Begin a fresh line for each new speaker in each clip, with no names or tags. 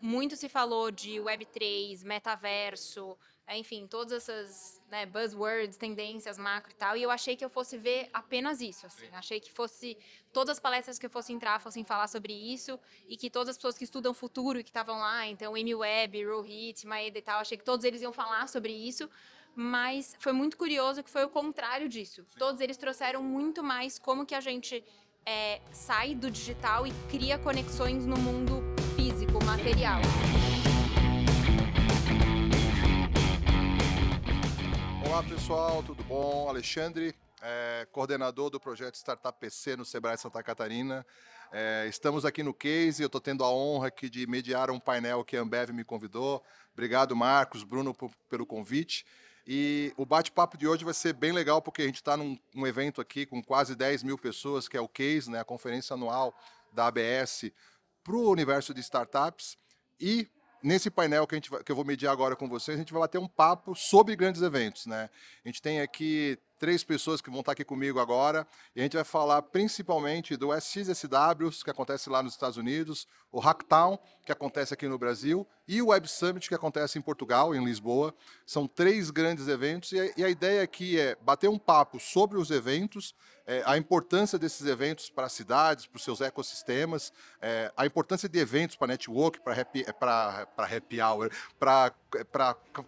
muito se falou de Web3, metaverso, enfim, todas essas né, buzzwords, tendências, macro e tal, e eu achei que eu fosse ver apenas isso, assim. Achei que fosse, todas as palestras que eu fosse entrar fossem falar sobre isso, e que todas as pessoas que estudam futuro e que estavam lá, então, Amy Webb, Rohit, Maeda e tal, achei que todos eles iam falar sobre isso, mas foi muito curioso que foi o contrário disso. Sim. Todos eles trouxeram muito mais como que a gente é, sai do digital e cria conexões no mundo material.
Olá pessoal, tudo bom? Alexandre, é, coordenador do projeto Startup PC no Sebrae Santa Catarina. É, estamos aqui no Case, eu estou tendo a honra aqui de mediar um painel que a Ambev me convidou. Obrigado, Marcos, Bruno, por, pelo convite. E o bate-papo de hoje vai ser bem legal, porque a gente está num um evento aqui com quase 10 mil pessoas, que é o Case, né, a conferência anual da ABS para o universo de startups. E nesse painel que, a gente que eu vou medir agora com vocês, a gente vai bater um papo sobre grandes eventos. Né? A gente tem aqui três pessoas que vão estar aqui comigo agora, e a gente vai falar principalmente do SXSW, que acontece lá nos Estados Unidos, o Hacktown, que acontece aqui no Brasil, e o Web Summit, que acontece em Portugal, em Lisboa. São três grandes eventos, e a, ideia aqui é bater um papo sobre os eventos, é, a importância desses eventos para as cidades, para os seus ecossistemas, é, a importância de eventos para network, para happy, para happy hour, para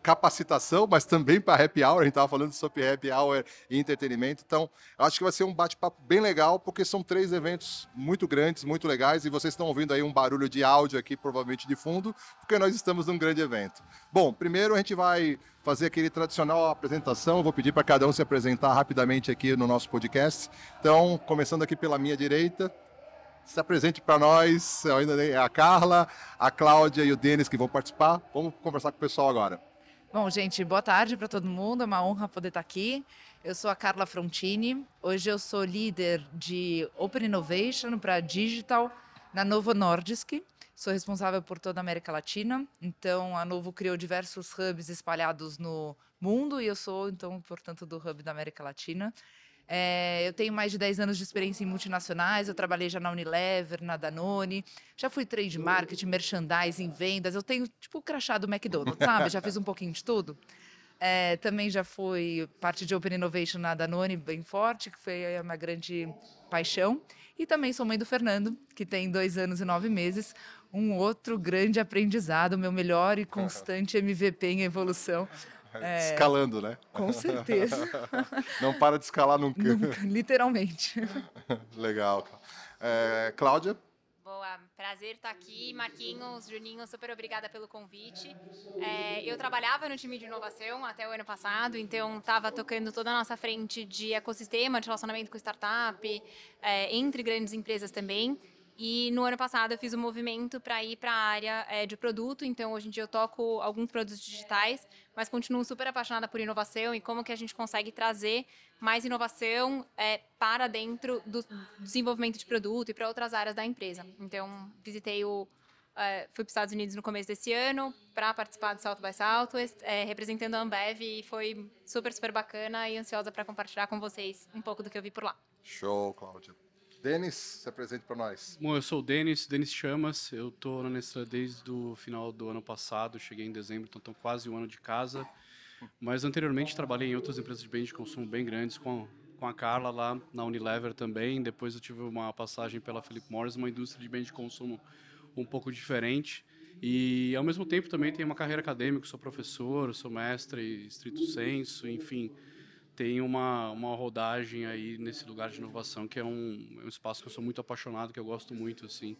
capacitação, mas também para happy hour. A gente estava falando sobre happy hour e entretenimento. Então, acho que vai ser um bate-papo bem legal, porque são três eventos muito grandes, muito legais, e vocês estão ouvindo aí um barulho de áudio aqui, provavelmente de fundo, porque nós estamos num grande evento. Bom, primeiro a gente vai fazer aquele tradicional apresentação. Vou pedir para cada um se apresentar rapidamente aqui no nosso podcast. Então, começando aqui pela minha direita, se apresente para nós. ainda a Carla, a Cláudia e o Denis que vão participar. Vamos conversar com o pessoal agora.
Bom, gente, boa tarde para todo mundo. É uma honra poder estar aqui. Eu sou a Carla Frontini. Hoje eu sou líder de Open Innovation para Digital na Novo Nordisk. Sou responsável por toda a América Latina. Então, a Novo criou diversos hubs espalhados no mundo e eu sou, então, portanto, do hub da América Latina. É, eu tenho mais de 10 anos de experiência em multinacionais, eu trabalhei já na Unilever, na Danone, já fui trade marketing, merchandising, vendas, eu tenho tipo o crachá do McDonald's, sabe? Já fiz um pouquinho de tudo. É, também já fui parte de Open Innovation na Danone, bem forte, que foi a minha grande paixão. E também sou mãe do Fernando, que tem dois anos e nove meses, um outro grande aprendizado, meu melhor e constante MVP em evolução.
É, Escalando, né?
Com certeza.
Não para de escalar nunca.
nunca literalmente.
Legal. É, Cláudia?
Boa, prazer estar aqui. Marquinhos, Juninho, super obrigada pelo convite. É, eu trabalhava no time de inovação até o ano passado, então estava tocando toda a nossa frente de ecossistema, de relacionamento com startup, é, entre grandes empresas também. E no ano passado eu fiz um movimento para ir para a área é, de produto, então hoje em dia eu toco alguns produtos digitais, mas continuo super apaixonada por inovação e como que a gente consegue trazer mais inovação é, para dentro do desenvolvimento de produto e para outras áreas da empresa. Então, visitei o. É, fui para os Estados Unidos no começo desse ano para participar do Salto by Southwest, é, representando a Ambev e foi super, super bacana e ansiosa para compartilhar com vocês um pouco do que eu vi por lá.
Show, Cláudia. Denis, se apresente para nós.
Bom, eu sou o Denis, Denis Chamas. Eu estou na Nestlé desde o final do ano passado. Cheguei em dezembro, então estou quase um ano de casa. Mas anteriormente trabalhei em outras empresas de bens de consumo bem grandes, com, com a Carla lá na Unilever também. Depois eu tive uma passagem pela Philip Morris, uma indústria de bens de consumo um pouco diferente. E ao mesmo tempo também tenho uma carreira acadêmica, sou professor, sou mestre, estrito senso, enfim tem uma, uma rodagem aí nesse lugar de inovação que é um, é um espaço que eu sou muito apaixonado, que eu gosto muito, assim.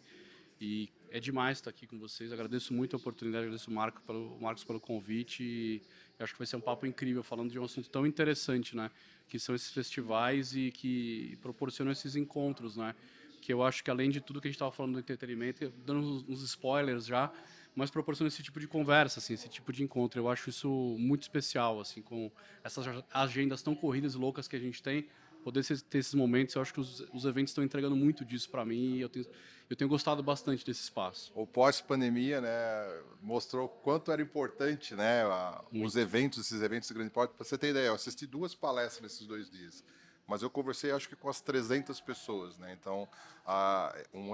E é demais estar aqui com vocês. Agradeço muito a oportunidade, agradeço o Marco pelo, o Marcos pelo convite. E acho que vai ser um papo incrível, falando de um assunto tão interessante, né? Que são esses festivais e que proporcionam esses encontros, né? Que eu acho que além de tudo que a gente estava falando do entretenimento, dando uns, spoilers já, mas proporciona esse tipo de conversa, assim, esse tipo de encontro. Eu acho isso muito especial, assim, com essas agendas tão corridas e loucas que a gente tem, poder ter esses momentos, eu acho que os, os eventos estão entregando muito disso para mim e eu tenho, eu tenho gostado bastante desse espaço.
O pós-pandemia, né, mostrou quanto era importante, né, a, os eventos, esses eventos de grande porte. Para você ter ideia, eu assisti duas palestras nesses dois dias. Mas eu conversei acho que com as 300 pessoas, né? Então, a, um,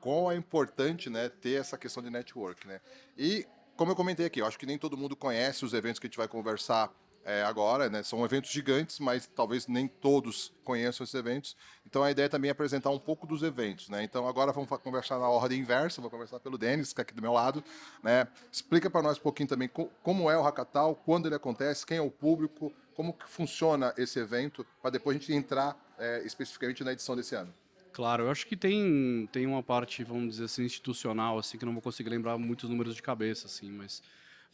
qual é importante, né, ter essa questão de network, né? E como eu comentei aqui, eu acho que nem todo mundo conhece os eventos que a gente vai conversar é, agora, né? São eventos gigantes, mas talvez nem todos conheçam esses eventos. Então a ideia também é apresentar um pouco dos eventos, né? Então agora vamos conversar na ordem inversa, vou conversar pelo Denis, que é aqui do meu lado, né? Explica para nós um pouquinho também como é o Hackathon, quando ele acontece, quem é o público, como que funciona esse evento, para depois a gente entrar é, especificamente na edição desse ano.
Claro, eu acho que tem, tem uma parte, vamos dizer assim, institucional, assim, que não vou conseguir lembrar muitos números de cabeça, assim, mas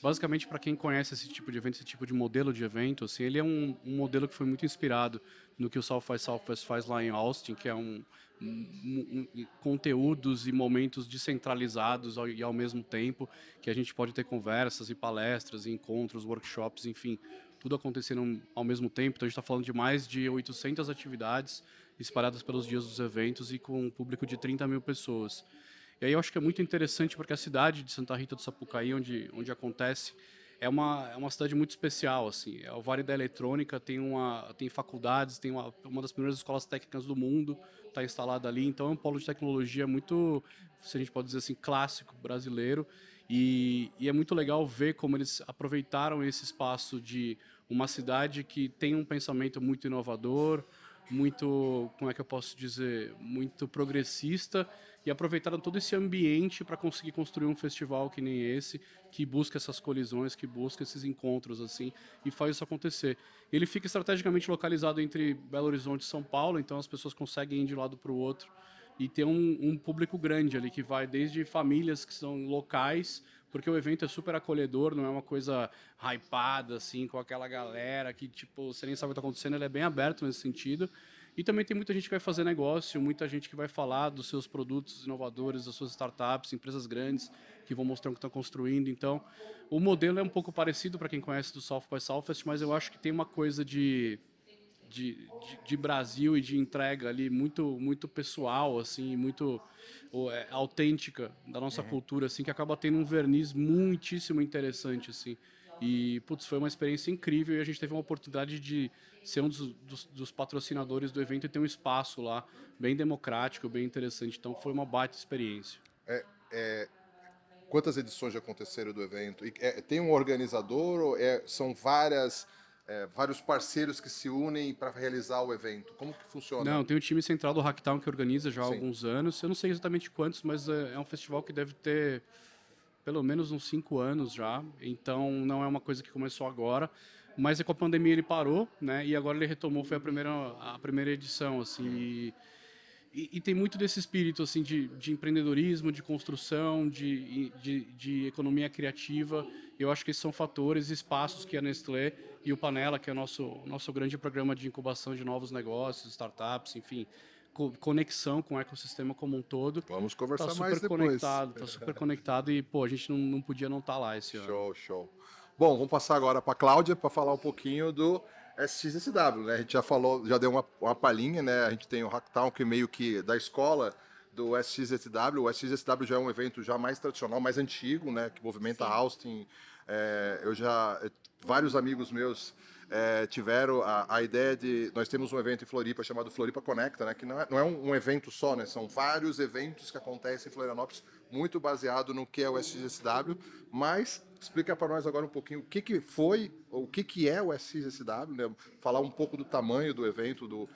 basicamente para quem conhece esse tipo de evento, esse tipo de modelo de evento, assim, ele é um, um modelo que foi muito inspirado no que o South by Southwest faz lá em Austin, que é um, um, um, conteúdos e momentos descentralizados ao, e ao mesmo tempo que a gente pode ter conversas e palestras, e encontros, workshops, enfim, tudo acontecendo ao mesmo tempo. Então a gente está falando de mais de 800 atividades espalhadas pelos dias dos eventos e com um público de 30 mil pessoas. E aí eu acho que é muito interessante porque a cidade de Santa Rita do Sapucaí, onde, onde acontece, é uma, é uma cidade muito especial, assim. É o Vale da Eletrônica, tem, uma, tem faculdades, tem uma, uma das primeiras escolas técnicas do mundo, está instalada ali. Então é um polo de tecnologia muito, se a gente pode dizer assim, clássico brasileiro. E, e, é muito legal ver como eles aproveitaram esse espaço de uma cidade que tem um pensamento muito inovador, muito, como é que eu posso dizer, muito progressista e aproveitaram todo esse ambiente para conseguir construir um festival que nem esse, que busca essas colisões, que busca esses encontros assim e faz isso acontecer. Ele fica estrategicamente localizado entre Belo Horizonte e São Paulo, então as pessoas conseguem ir de um lado para o outro e ter um, um, público grande ali que vai desde famílias que são locais, porque o evento é super acolhedor, não é uma coisa hypada assim com aquela galera que tipo você nem sabe o que está acontecendo, ele é bem aberto nesse sentido e também tem muita gente que vai fazer negócio, muita gente que vai falar dos seus produtos inovadores, das suas startups, empresas grandes que vão mostrar o que estão construindo. Então, o modelo é um pouco parecido para quem conhece do South by Southwest, mas eu acho que tem uma coisa de, de, de, de Brasil e de entrega ali muito muito pessoal, assim, muito é, autêntica da nossa uhum. cultura, assim, que acaba tendo um verniz muitíssimo interessante, assim. E, putz, foi uma experiência incrível e a gente teve uma oportunidade de ser um dos, dos, dos, patrocinadores do evento e ter um espaço lá bem democrático, bem interessante. Então, foi uma baita experiência.
É, é, quantas edições já aconteceram do evento? E, é, tem um organizador ou é, são várias... É, vários parceiros que se unem para realizar o evento. Como que funciona?
Não, tem o time central do Hacktown que organiza já há Sim. alguns anos. Eu não sei exatamente quantos, mas é, é um festival que deve ter pelo menos uns cinco anos já, então não é uma coisa que começou agora, mas com a pandemia ele parou, né? E agora ele retomou, foi a primeira a primeira edição, assim. E, e tem muito desse espírito assim de, de empreendedorismo, de construção, de, de, de, economia criativa. Eu acho que esses são fatores, espaços que a Nestlé e o Panela, que é o nosso nosso grande programa de incubação de novos negócios, startups, enfim, conexão com o ecossistema como um todo.
Vamos conversar
tá
mais
depois. Conectado, tá super conectado e, pô, a gente não, não podia não estar tá lá esse
show,
ano.
Show, show. Bom, vamos passar agora para a Cláudia para falar um pouquinho do SXSW, né? A gente já falou, já deu uma, uma palhinha, né? A gente tem o Hacktown, que meio que da escola do SXSW. O SXSW já é um evento já mais tradicional, mais antigo, né? Que movimenta Sim. Austin. É, eu já... Vários amigos meus é, tiveram a, a, ideia de. Nós temos um evento em Floripa chamado Floripa Conecta, né, que não é, não é um, um, evento só, né, são vários eventos que acontecem em Florianópolis, muito baseado no que é o SXSW. Mas explica para nós agora um pouquinho o que, que foi, o que, que é o SXSW, né, falar um pouco do tamanho do evento, do,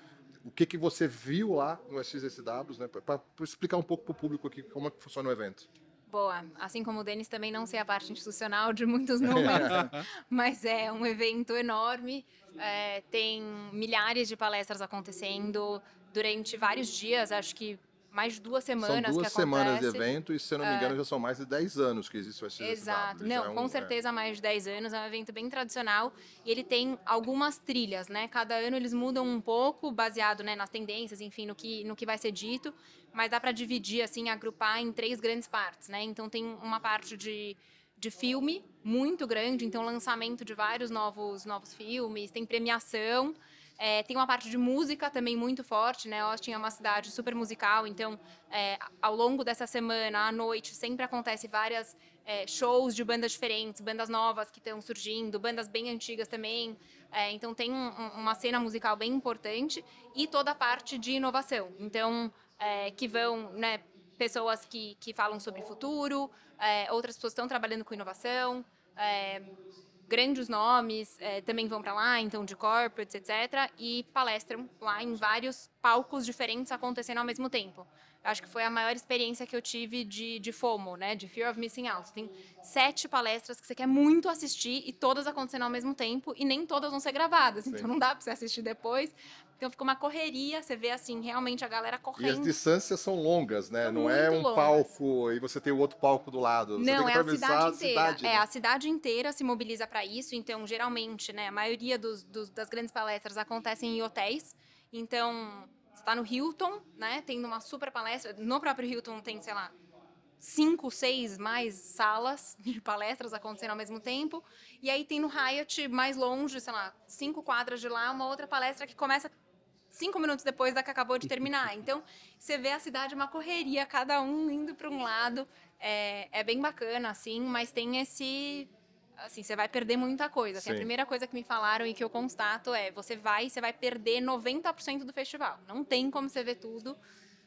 o que, que você viu lá no SXSW, né, para explicar um pouco para o público aqui como é que funciona o evento.
Boa. Assim como o Denis, também não sei a parte institucional de muitos números, mas é um evento enorme. É, tem milhares de palestras acontecendo durante vários dias. Acho que mais de duas semanas
são duas semanas de evento e, se eu não me engano, uh, já são mais de 10 anos que existe o SXSW.
Exato. Não, é um, com certeza é... mais de 10 anos. É um evento bem tradicional e ele tem algumas trilhas, né? Cada ano eles mudam um pouco, baseado né, nas tendências, enfim, no que, no que vai ser dito. Mas dá para dividir, assim, agrupar em três grandes partes, né? Então tem uma parte de de filme muito grande, então lançamento de vários novos novos filmes, tem premiação, É, tem uma parte de música também muito forte, né? Austin é uma cidade super musical, então é, ao longo dessa semana, à noite, sempre acontece várias é, shows de bandas diferentes, bandas novas que estão surgindo, bandas bem antigas também. É, então tem um, uma cena musical bem importante e toda a parte de inovação. Então é, que vão, né? Pessoas que, que falam sobre futuro, é, outras pessoas estão trabalhando com inovação. Grandes nomes é, também vão para lá, então de corporates, etc., e palestram lá em vários palcos diferentes acontecendo ao mesmo tempo. Acho que foi a maior experiência que eu tive de, de FOMO, né, de Fear of Missing Out. Tem sete palestras que você quer muito assistir e todas acontecendo ao mesmo tempo e nem todas vão ser gravadas, Sim. então não dá para você assistir depois. Então fica uma correria, você vê assim, realmente a galera correndo.
E as distâncias são longas, né? São não é um longas. palco e você tem o outro palco do lado. Você
não, é a cidade inteira. A cidade, né? É, a cidade inteira se mobiliza para isso. Então, geralmente, né, a maioria dos, dos, das grandes palestras acontecem em hotéis. Então, você está no Hilton, né? Tendo uma super palestra. No próprio Hilton tem, sei lá, cinco, seis mais salas de palestras acontecendo ao mesmo tempo. E aí tem no Hyatt, mais longe, sei lá, cinco quadras de lá, uma outra palestra que começa cinco minutos depois da que acabou de terminar. Então, você vê a cidade uma correria, cada um indo para um lado. É, é bem bacana, assim, mas tem esse assim, você vai perder muita coisa. Assim, a primeira coisa que me falaram e que eu constato é, você vai, você vai perder 90% do festival. Não tem como você ver tudo,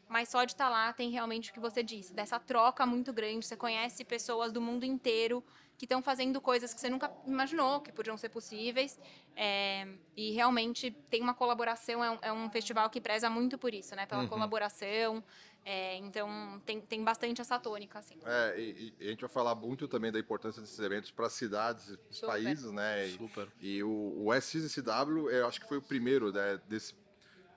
mas só de estar tá lá tem realmente o que você disse, dessa troca muito grande, você conhece pessoas do mundo inteiro que estão fazendo coisas que você nunca imaginou que podiam ser possíveis. É, e realmente tem uma colaboração, é um, é um, festival que preza muito por isso, né? Pela uhum. colaboração. É, então tem, tem bastante essa tônica, assim.
É, e, e, a gente vai falar muito também da importância desses eventos para cidades, para países, né? E,
Super.
E o, o SXSW, eu acho que foi o primeiro né, desse,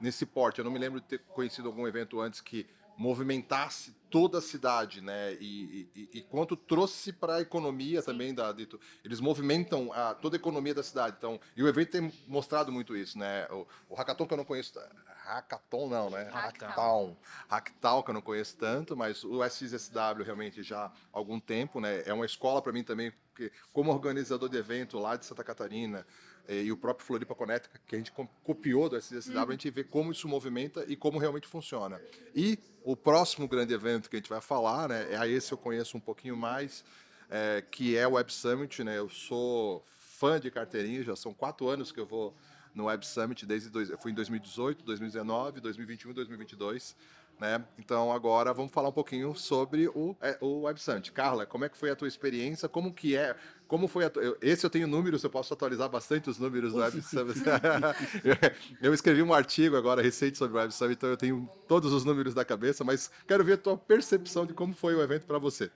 nesse porte. Eu não me lembro de ter conhecido algum evento antes que movimentasse toda a cidade, né? E, e, e quanto trouxe para a economia Sim. também da dito, eles movimentam a, toda a economia da cidade. Então, e o evento tem mostrado muito isso, né? O, o hackathon que eu não conheço, hackathon não, né? Hackathon, hackathon que eu não conheço tanto, mas o SXSW realmente já há algum tempo, né? É uma escola para mim também, porque como organizador de evento lá de Santa Catarina, e o próprio Floripa Connect, que a gente copiou do SSW, uhum. a gente vê como isso movimenta e como realmente funciona. E o próximo grande evento que a gente vai falar, né, é a esse eu conheço um pouquinho mais, é, que é o Web Summit. Né, eu sou fã de carteirinha, já são quatro anos que eu vou no Web Summit, desde dois, eu fui em 2018, 2019, 2021 e 2022. Né? Então agora vamos falar um pouquinho sobre o, é, o Web Summit. Carla, como é que foi a tua experiência? Como que é? Como foi. Esse eu tenho números, eu posso atualizar bastante os números do Web Summit. eu escrevi um artigo agora recente sobre o Web Summit, então eu tenho todos os números da cabeça, mas quero ver a tua percepção de como foi o evento para você.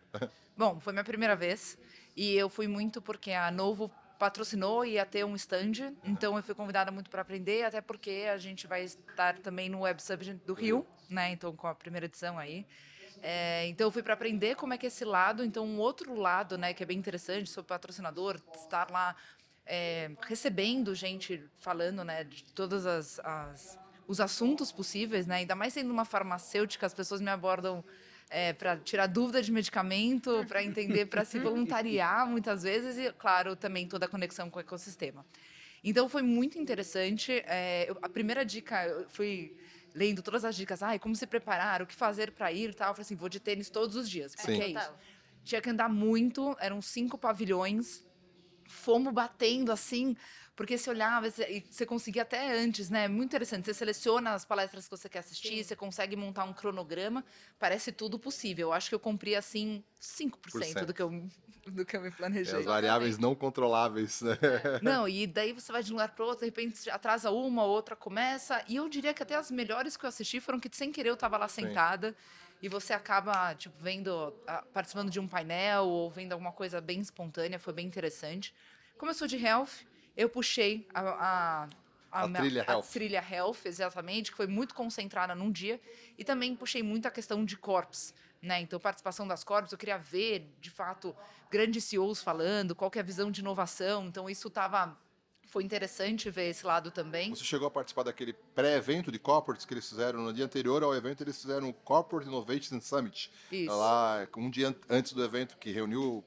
Bom, foi minha primeira vez e eu fui muito porque a Novo patrocinou e ia ter um stand, então eu fui convidada muito para aprender, até porque a gente vai estar também no Web Summit do Rio, né? Então com a primeira edição aí. É, então eu fui para aprender como é que é esse lado, então um outro lado, né, que é bem interessante sobre patrocinador, estar lá é, recebendo gente falando, né, de todas as, as os assuntos possíveis, né? Ainda mais sendo uma farmacêutica, as pessoas me abordam é, para tirar dúvida de medicamento, para entender, para se voluntariar muitas vezes e, claro, também toda a conexão com o ecossistema. Então foi muito interessante. É, eu, a primeira dica, eu fui lendo todas as dicas, ah, como se preparar, o que fazer para ir, tal. Eu falei assim, vou de tênis todos os dias, porque Sim. é isso. Tinha que andar muito, eram cinco pavilhões, fomos batendo assim porque você olhava e você conseguia até antes, né? Muito interessante. Você seleciona as palestras que você quer assistir, Sim. você consegue montar um cronograma. Parece tudo possível. Eu acho que eu cumpri, assim, 5% do que, eu, do que eu me planejei. É,
as variáveis não controláveis, né?
É. Não, e daí você vai de um lugar para outro, de repente atrasa uma, outra começa. E eu diria que até as melhores que eu assisti foram que, sem querer, eu estava lá sentada. Sim e você acaba tipo vendo participando de um painel ou vendo alguma coisa bem espontânea foi bem interessante como eu sou de health eu puxei a, a,
a, a trilha, a, health.
trilha Health, exatamente, que foi muito concentrada num dia. E também puxei muito a questão de corpos. Né? Então, participação das corpos, eu queria ver, de fato, grandes CEOs falando, qual é a visão de inovação. Então, isso estava foi interessante ver esse lado também.
Você chegou a participar daquele pré-evento de corporates que eles fizeram no dia anterior ao evento, eles fizeram o Corporate Innovation Summit.
Isso.
Lá, um dia antes do evento, que reuniu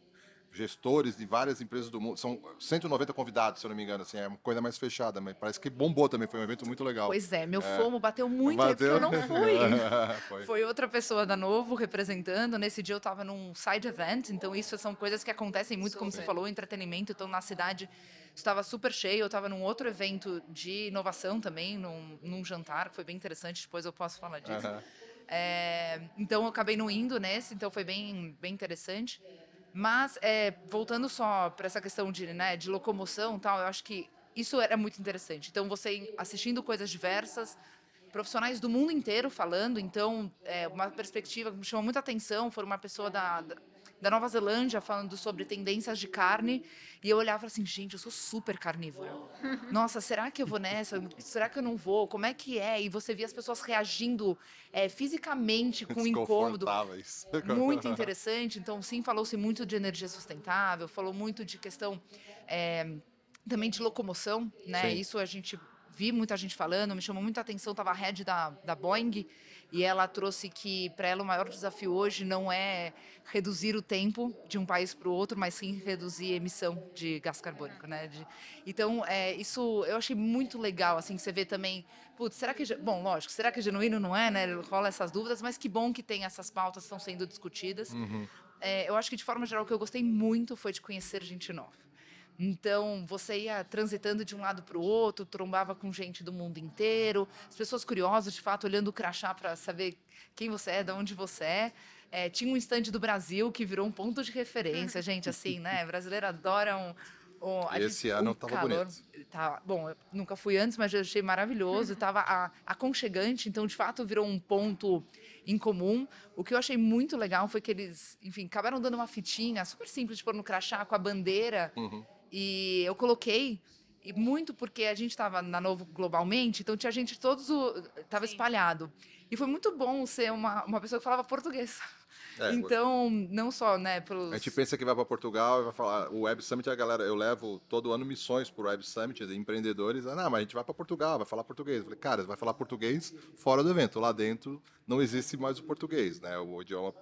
gestores de várias empresas do mundo. São 190 convidados, se eu não me engano, assim, é uma coisa mais fechada, mas parece que bombou também, foi um evento muito legal.
Pois é, meu FOMO bateu muito aí porque eu não fui.
Foi.
Foi outra pessoa da Novo representando. Nesse dia eu estava num side event, então isso são coisas que acontecem muito, como você falou, entretenimento. Então na cidade estava super cheio. Eu estava num outro evento de inovação também, num, num jantar, que foi bem interessante. Depois eu posso falar disso. É, então eu acabei não indo nesse, então foi bem, bem interessante. Mas é, voltando só para essa questão de, né, de locomoção tal, eu acho que isso era muito interessante. Então você assistindo coisas diversas, profissionais do mundo inteiro falando, então é, uma perspectiva que me chamou muita atenção foi uma pessoa da, da Nova Zelândia falando sobre tendências de carne e eu olhava assim, gente, eu sou super carnívora. Nossa, será que eu vou nessa? Será que eu não vou? Como é que é? E você via as pessoas reagindo é, fisicamente com incômodo. Muito interessante. Então, sim, falou-se muito de energia sustentável, falou muito de questão é, também de locomoção, né?
Sim.
Isso a gente vi muita gente falando, me chamou muita atenção, estava a head da, da Boeing e ela trouxe que para ela o maior desafio hoje não é reduzir o tempo de um país para o outro, mas sim reduzir a emissão de gás carbônico, né? De- então, é, isso eu achei muito legal, assim, você vê também, putz, será que, bom, lógico, será que é genuíno, não é, né? Rola essas dúvidas, mas que bom que tem essas pautas que estão sendo discutidas.
Uhum.
É, eu acho que de forma geral o que eu gostei muito foi de conhecer gente nova. Então, você ia transitando de um lado para o outro, trombava com gente do mundo inteiro, as pessoas curiosas, de fato, olhando o crachá para saber quem você é, de onde você é. É, tinha um estande do Brasil que virou um ponto de referência, gente, assim, né? Brasileiro adora um.
esse ano tava
calor.
bonito.
Tá, bom, eu nunca fui antes, mas eu achei maravilhoso. Estava aconchegante, então de fato virou um ponto em comum. O que eu achei muito legal foi que eles, enfim, acabaram dando uma fitinha super simples de pôr no crachá com a bandeira.
Uhum.
E eu coloquei, e muito porque a gente estava na Novo globalmente, então tinha gente todos o. estava espalhado. E foi muito bom ser uma, uma pessoa que falava português.
É,
então, não só, né, pelos.
A gente pensa que vai para Portugal e vai falar. O Web Summit, a galera, eu levo todo ano missões para o Web Summit de empreendedores. Ah, não, mas a gente vai para Portugal, vai falar português. Eu falei, cara, vai falar português fora do evento. Lá dentro não existe mais o português, né? O idioma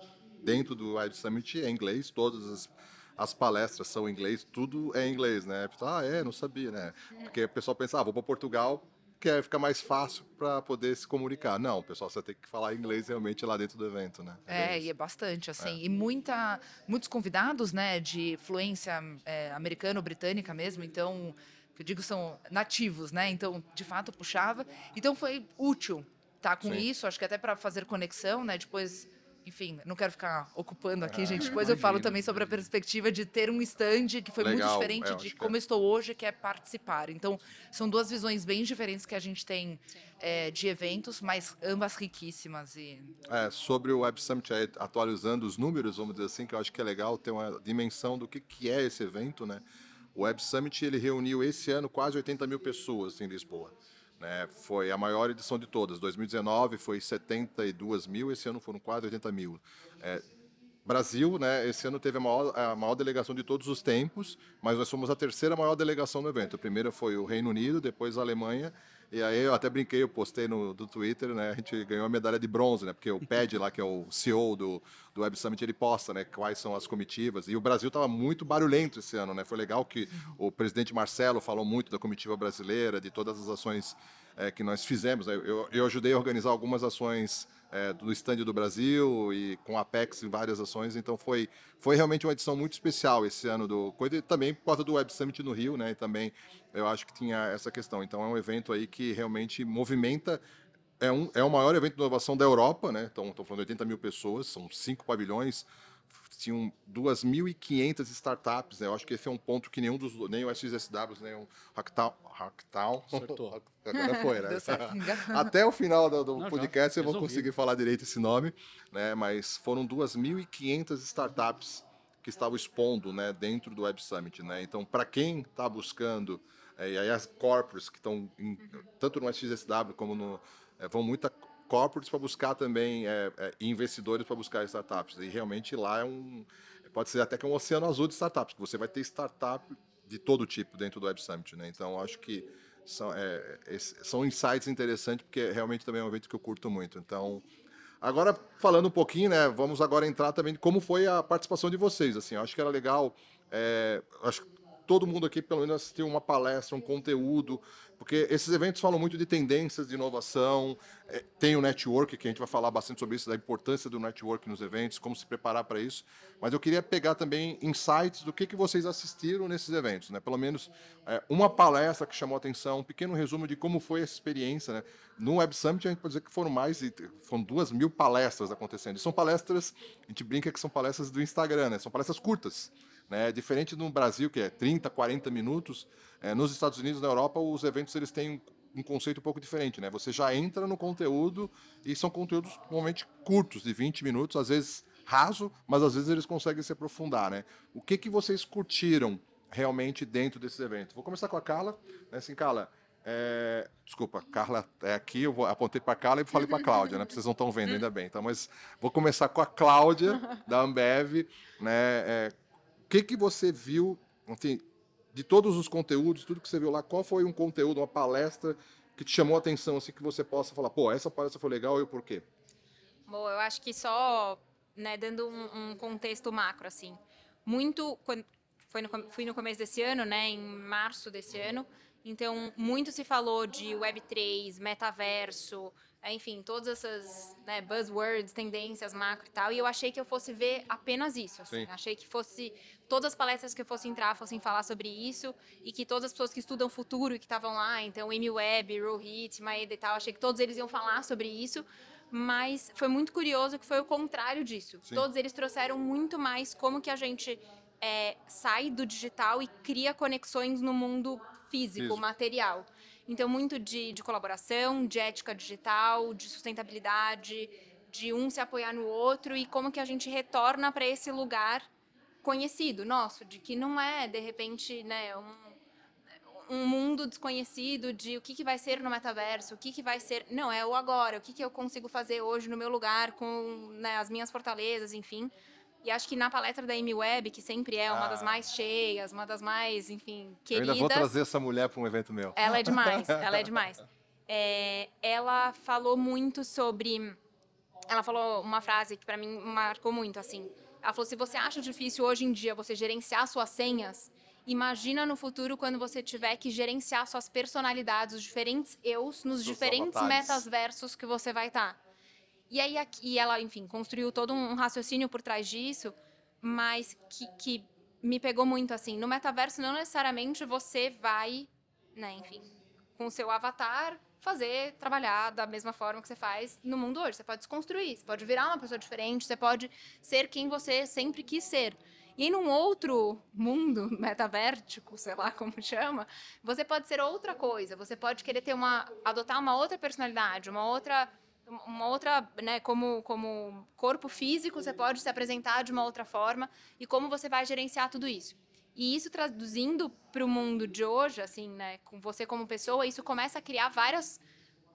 dentro do Web Summit é inglês, todas as, as palestras são em inglês, tudo é em inglês, né? Ah, é, não sabia, né? Porque o pessoal pensa, ah, vou para Portugal, que aí fica mais fácil para poder se comunicar. Não, pessoal você tem que falar inglês realmente lá dentro do evento, né?
É,
bem
e é bastante, assim. E muita, muitos convidados, né, de fluência é, americana ou britânica mesmo, então, que eu digo são nativos, né? Então, de fato, puxava. Então, foi útil estar com
Sim.
isso, acho que até para fazer conexão, né? Depois, enfim, não quero ficar ocupando aqui,
Ah,
gente. Depois eu falo também sobre a perspectiva de ter um stand que foi muito
Legal,
diferente
é,
de como
é.
eu estou hoje, que é participar. Então, são duas visões bem diferentes que a gente tem é, de eventos, mas ambas riquíssimas e
É, sobre o Web Summit, atualizando os números, vamos dizer assim, que eu acho que é legal ter uma dimensão do que, que é esse evento, né? O Web Summit, ele reuniu esse ano quase 80 mil pessoas em Lisboa. Né? Foi a maior edição de todas. 2019 foi 72 mil, esse ano foram quase 80 mil. É, Brasil, né, esse ano teve a maior, a maior delegação de todos os tempos, mas nós fomos a terceira maior delegação no evento. A primeira foi o Reino Unido, depois a Alemanha, e aí eu até brinquei, eu postei no do Twitter, né, a gente ganhou a medalha de bronze, né, porque o Ped lá, que é o CEO do, do Web Summit, ele posta, né, quais são as comitivas, e o Brasil estava muito barulhento esse ano, né, foi legal que o presidente Marcelo falou muito da comitiva brasileira, de todas as ações é, que nós fizemos. né? Eu, eu ajudei a organizar algumas ações é, do estande do Brasil e com a Apex em várias ações, então foi, foi realmente uma edição muito especial esse ano do coisa e também por causa do Web Summit no Rio, né? E também eu acho que tinha essa questão. Então é um evento aí que realmente movimenta. É, um, é o maior evento de inovação da Europa, né? Então, estou falando de 80 mil pessoas, são cinco pavilhões, tinham 2.500 startups. Né? Eu acho que esse é um ponto que nenhum dos nem o SXSW, nem o Hacktown, Hacktown
Acertou.
agora foi, né? Até o final do, do
Não, já,
podcast eu vou conseguir falar direito esse nome, né? Mas foram 2.500 startups que estavam expondo, né, dentro do Web Summit, né? Então, para quem está buscando, é, e aí as corporates que estão tanto no SXSW como no é, vão muita corporates para buscar também é, é, investidores para buscar startups. E realmente lá é um pode ser até que um oceano azul de startups, que você vai ter startup de todo tipo dentro do Web Summit, né? Então, acho que são, é, são insights interessantes, porque realmente também é um evento que eu curto muito. Então, Agora, falando um pouquinho, né? Vamos agora entrar também em como foi a participação de vocês. Assim, acho que era legal. É, acho que todo mundo aqui, pelo menos, assistiu uma palestra, um conteúdo, porque esses eventos falam muito de tendências de inovação, é, tem o network, que a gente vai falar bastante sobre isso, da importância do network nos eventos, como se preparar para isso, mas eu queria pegar também insights do que, que vocês assistiram nesses eventos, né? pelo menos é, uma palestra que chamou atenção, um pequeno resumo de como foi essa experiência. Né? No Web Summit, a gente pode dizer que foram mais de foram duas mil palestras acontecendo, e são palestras, a gente brinca que são palestras do Instagram, né? são palestras curtas, né? Diferente no Brasil, que é 30, 40 minutos, é, nos Estados Unidos, na Europa, os eventos eles têm um conceito um pouco diferente. Né? Você já entra no conteúdo e são conteúdos normalmente curtos, de 20 minutos, às vezes raso, mas às vezes eles conseguem se aprofundar. Né? O que, que vocês curtiram realmente dentro desses eventos? Vou começar com a Carla. Né? Assim, Carla, é... Desculpa, Carla é aqui, eu apontei para Carla e falei para a Cláudia, né? Vocês não estão vendo ainda bem. Então, mas vou começar com a Cláudia, da Ambev. Né? É que, que você viu, enfim, de todos os conteúdos, tudo que você viu lá, qual foi um conteúdo, uma palestra que te chamou a atenção, assim, que você possa falar, pô, essa palestra foi legal e o porquê?
Bom, eu acho que só, né, dando um, um contexto macro, assim, muito, quando, foi no, fui no começo desse ano, né, em março desse ano, então muito se falou de Web3, metaverso, enfim, todas essas né, buzzwords, tendências, macro e tal, e eu achei que eu fosse ver apenas isso. Assim. Achei que fosse todas as palestras que eu fosse entrar fossem falar sobre isso e que todas as pessoas que estudam futuro e que estavam lá, então Amy Webb, Rohit, Maeda e tal, achei que todos eles iam falar sobre isso, mas foi muito curioso que foi o contrário disso. Sim. Todos eles trouxeram muito mais como que a gente é, sai do digital e cria conexões no mundo físico, físico. material. Então, muito de, de colaboração, de ética digital, de sustentabilidade, de um se apoiar no outro e como que a gente retorna para esse lugar conhecido nosso, de que não é, de repente, né, um, um mundo desconhecido de o que, que vai ser no metaverso, o que, que vai ser. Não, é o agora, o que, que eu consigo fazer hoje no meu lugar com né, as minhas fortalezas, enfim. E acho que na palestra da Amy Webb, que sempre é uma ah. das mais cheias, uma das mais, enfim, queridas.
Eu ainda vou trazer essa mulher para um evento meu.
Ela é demais, ela é demais. É, ela falou muito sobre. Ela falou uma frase que para mim marcou muito, assim. Ela falou: se você acha difícil hoje em dia você gerenciar suas senhas, imagina no futuro quando você tiver que gerenciar suas personalidades, os diferentes eus, nos diferentes avatares. metaversos que você vai estar. Tá. E aí aqui ela, enfim, construiu todo um raciocínio por trás disso, mas que, que me pegou muito assim. No metaverso não necessariamente você vai, né, enfim, com o seu avatar fazer, trabalhar da mesma forma que você faz no mundo hoje. Você pode desconstruir, você pode virar uma pessoa diferente, você pode ser quem você sempre quis ser. E em um outro mundo metavértico, sei lá como chama, você pode ser outra coisa. Você pode querer ter uma adotar uma outra personalidade, uma outra uma outra, né, como, como corpo físico, você pode se apresentar de uma outra forma e como você vai gerenciar tudo isso. E isso traduzindo para o mundo de hoje, assim, né, com você como pessoa, isso começa a criar várias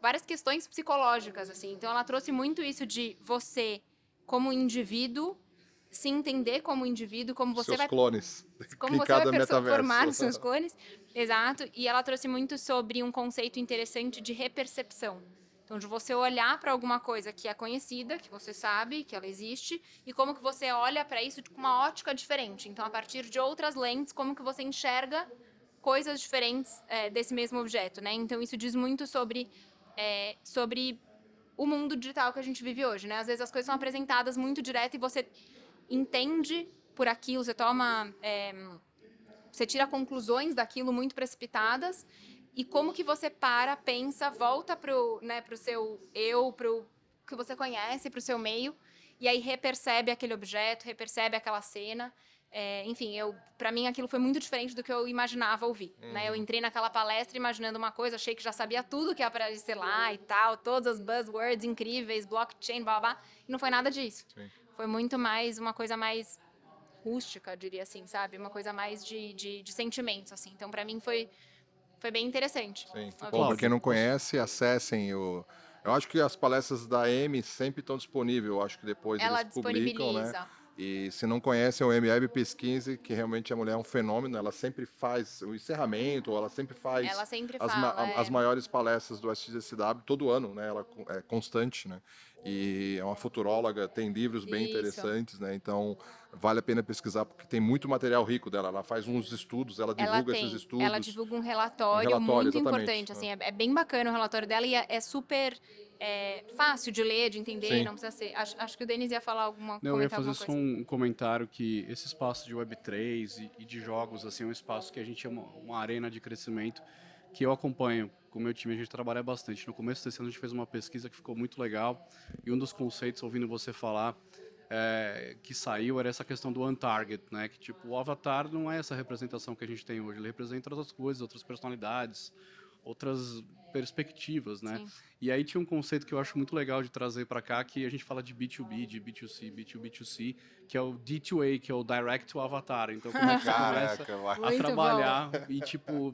várias questões psicológicas, assim. Então ela trouxe muito isso de você como indivíduo se entender como indivíduo, como você
seus
vai
clones.
como você vai formar os seus clones. Exato. E ela trouxe muito sobre um conceito interessante de repercepção. Então, de você olhar para alguma coisa que é conhecida, que você sabe que ela existe, e como que você olha para isso com uma ótica diferente. Então, a partir de outras lentes, como que você enxerga coisas diferentes é, desse mesmo objeto, né? Então, isso diz muito sobre, é, sobre o mundo digital que a gente vive hoje, né? Às vezes as coisas são apresentadas muito direto e você entende por aquilo, você toma... É, você tira conclusões daquilo muito precipitadas e como que você para, pensa, volta pro, né, pro seu eu, pro que você conhece, pro seu meio, e aí repercebe aquele objeto, repercebe aquela cena. É, enfim, eu para mim aquilo foi muito diferente do que eu imaginava ouvir. Uhum. Né? Eu entrei naquela palestra imaginando uma coisa, achei que já sabia tudo que ia aparecer lá e tal, todas as buzzwords incríveis, blockchain, blá blá, e não foi nada disso. Sim. Foi muito mais uma coisa mais rústica, diria assim, sabe? Uma coisa mais de, de, de sentimentos, assim. Então, para mim foi foi bem interessante.
Sim. Bom, para quem não conhece, acessem o. Eu acho que as palestras da M sempre estão disponíveis. Eu acho que depois
Ela
eles publicam, né? E se não conhecem o MWeb Pesquise, que realmente a mulher é um fenômeno, ela sempre faz o encerramento, ela sempre faz
ela sempre
as,
fala,
ma é. as maiores palestras do SXSW todo ano, né? Ela é constante, né? E é uma futuróloga, tem livros bem
Isso.
interessantes, né? Então vale a pena pesquisar porque tem muito material rico dela. Ela faz uns estudos, ela
Ela
divulga
tem,
esses estudos.
ela divulga um relatório,
Um relatório,
muito
exatamente.
importante, assim, é, é bem bacana o relatório dela e é, é super é, fácil de ler, de entender,
Sim.
não precisa ser. Acho, acho que o Denis ia falar alguma
Não, eu ia fazer só
coisa.
um comentário que esse espaço de Web3 e, e de jogos assim é um espaço que a gente chama uma arena de crescimento que eu acompanho com o meu time, a gente trabalha bastante. No começo desse ano a gente fez uma pesquisa que ficou muito legal e um dos conceitos, ouvindo você falar, é, que saiu era essa questão do untarget, né? Que tipo, o avatar não é essa representação que a gente tem hoje, ele representa outras coisas, outras personalidades, outras perspectivas, né?
Sim.
E aí tinha um conceito que eu acho muito legal de trazer para cá, que a gente fala de B2B, de B2C, B2B2C, que é o D2A, que é o Direct to Avatar. Então, como é que você começa a trabalhar e, tipo,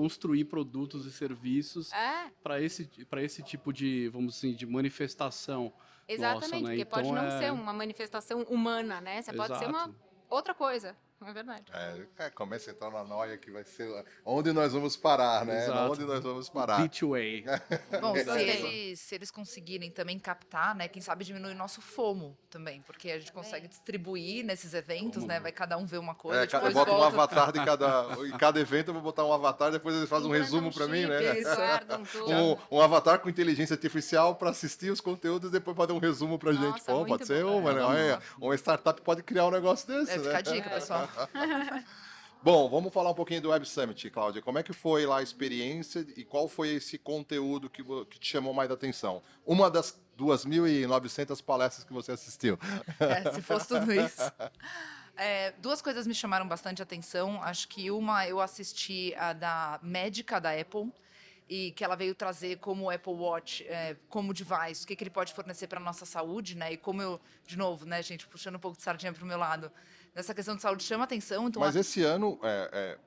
construir produtos e serviços
É,
para esse, para esse tipo de, vamos assim, de manifestação.
exatamente,
né?
porque pode
Então
não
é-
ser uma manifestação humana, né? Você pode ser uma
Exato.
outra coisa, é verdade.
É, é, começa a entrar na noia que vai ser onde nós vamos parar, né?
Exato.
Onde nós vamos parar.
D2A.
Bom, se
Gostei.
eles, se eles conseguirem também captar, né? Quem sabe diminuir nosso FOMO também, porque a gente consegue distribuir nesses eventos, né? Vai cada um ver uma coisa,
É, cada-
depois
bota um
volta.
avatar de cada. Em cada evento eu vou botar um avatar, depois eles fazem um resumo para mim, né?
Isso.
Um, um avatar com inteligência artificial para assistir os conteúdos e depois fazer um resumo pra gente. Pô, pode ser
bom.
uma, né?
Lá.
uma startup pode criar um negócio desse,
É,
né?
fica a dica, pessoal.
Bom, vamos falar um pouquinho do Web Summit, Cláudia. Como é que foi lá a experiência e qual foi esse conteúdo que, que te chamou mais atenção? Uma das 2.900 palestras que você assistiu.
É, se fosse tudo isso. É, duas coisas me chamaram bastante atenção. Acho que uma eu assisti a da médica da Apple e que ela veio trazer como o Apple Watch, é, como device, o que, que ele pode fornecer para nossa saúde, né? E como eu, de novo, né, gente, puxando um pouco de sardinha para o meu lado, nessa questão de saúde chama atenção. Então,
Mas
a-
esse ano, é, é,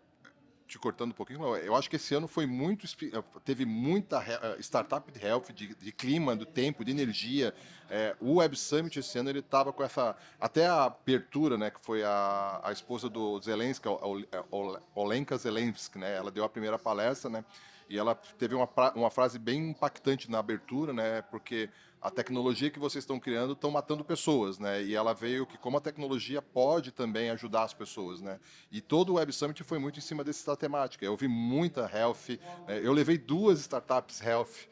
te cortando um pouquinho, eu acho que esse ano foi muito, espi- teve muita eh, startup de health, de, de clima, do tempo, de energia. É, o Web Summit esse ano ele estava com essa, até a abertura, né, que foi a, a esposa do Zelensky, Ol- Olenka Zelensky, né, ela deu a primeira palestra, né, e ela teve uma, uma frase bem impactante na abertura, né, porque a tecnologia que vocês estão criando estão matando pessoas, né? E ela veio que como a tecnologia pode também ajudar as pessoas, né? E todo o Web Summit foi muito em cima dessa temática. Eu vi muita health, né? eu levei duas startups health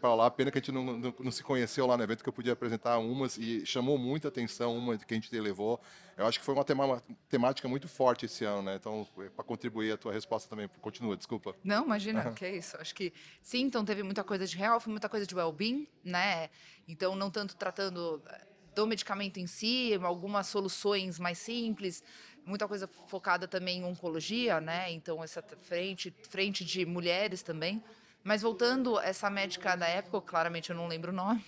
para lá. Pena que a gente não, não, não se conheceu lá no evento, que eu podia apresentar umas e chamou muita atenção uma que a gente levou. Eu acho que foi uma, tema, uma temática muito forte esse ano, né? Então, para contribuir a tua resposta também, continua, desculpa.
Não, imagina, que é isso. Acho que sim, então teve muita coisa de health, muita coisa de well-being, né? Então, não tanto tratando eh, do medicamento em si, algumas soluções mais simples, muita coisa focada também em oncologia, né? Então, essa frente, frente de mulheres também. Mas voltando, essa médica da época, claramente eu não lembro o nome,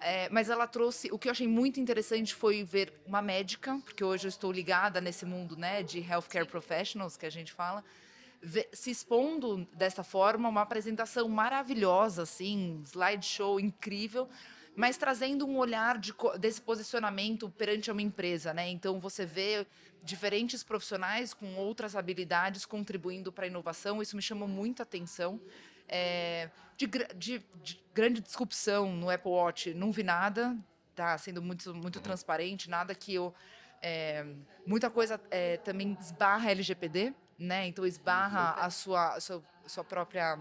é, mas ela trouxe. O que eu achei muito interessante foi ver uma médica, porque hoje eu estou ligada nesse mundo né, de healthcare professionals que a gente fala, ve- se expondo dessa forma, uma apresentação maravilhosa, assim, slideshow incrível, mas trazendo um olhar de desse posicionamento perante uma empresa, né? Então você vê diferentes profissionais com outras habilidades contribuindo para a inovação, isso me chamou muita atenção. É, de, de- de grande disrupção no Apple Watch, não vi nada, tá sendo muito, muito transparente, nada que eu. é, muita coisa é, também esbarra LGPD, né? Então esbarra a sua, a sua, a sua própria.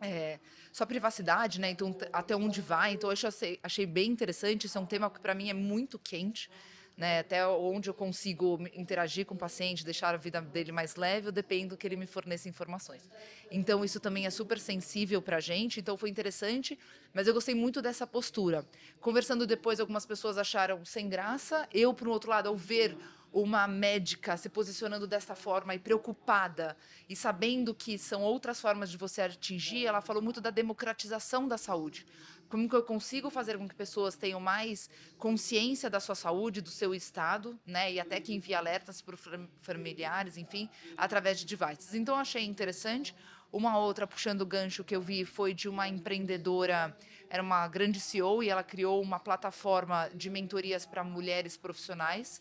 é, sua privacidade, né? Então, até onde vai. Então, eu achei, achei bem interessante. Isso é um tema que, para mim, é muito quente. Né? Até onde eu consigo interagir com o paciente, deixar a vida dele mais leve, eu dependo que ele me forneça informações. Então, isso também é super sensível para a gente. Então, foi interessante, mas eu gostei muito dessa postura. Conversando depois, algumas pessoas acharam sem graça. Eu, por um outro lado, ao ver uma médica se posicionando desta forma e preocupada e sabendo que são outras formas de você atingir, ela falou muito da democratização da saúde. Como que eu consigo fazer com que pessoas tenham mais consciência da sua saúde, do seu estado, né? E até que envie alertas para os familiares, enfim, através de devices. Então, achei interessante. Uma outra, puxando o gancho que eu vi, foi de uma empreendedora, era uma grande CEO, e ela criou uma plataforma de mentorias para mulheres profissionais.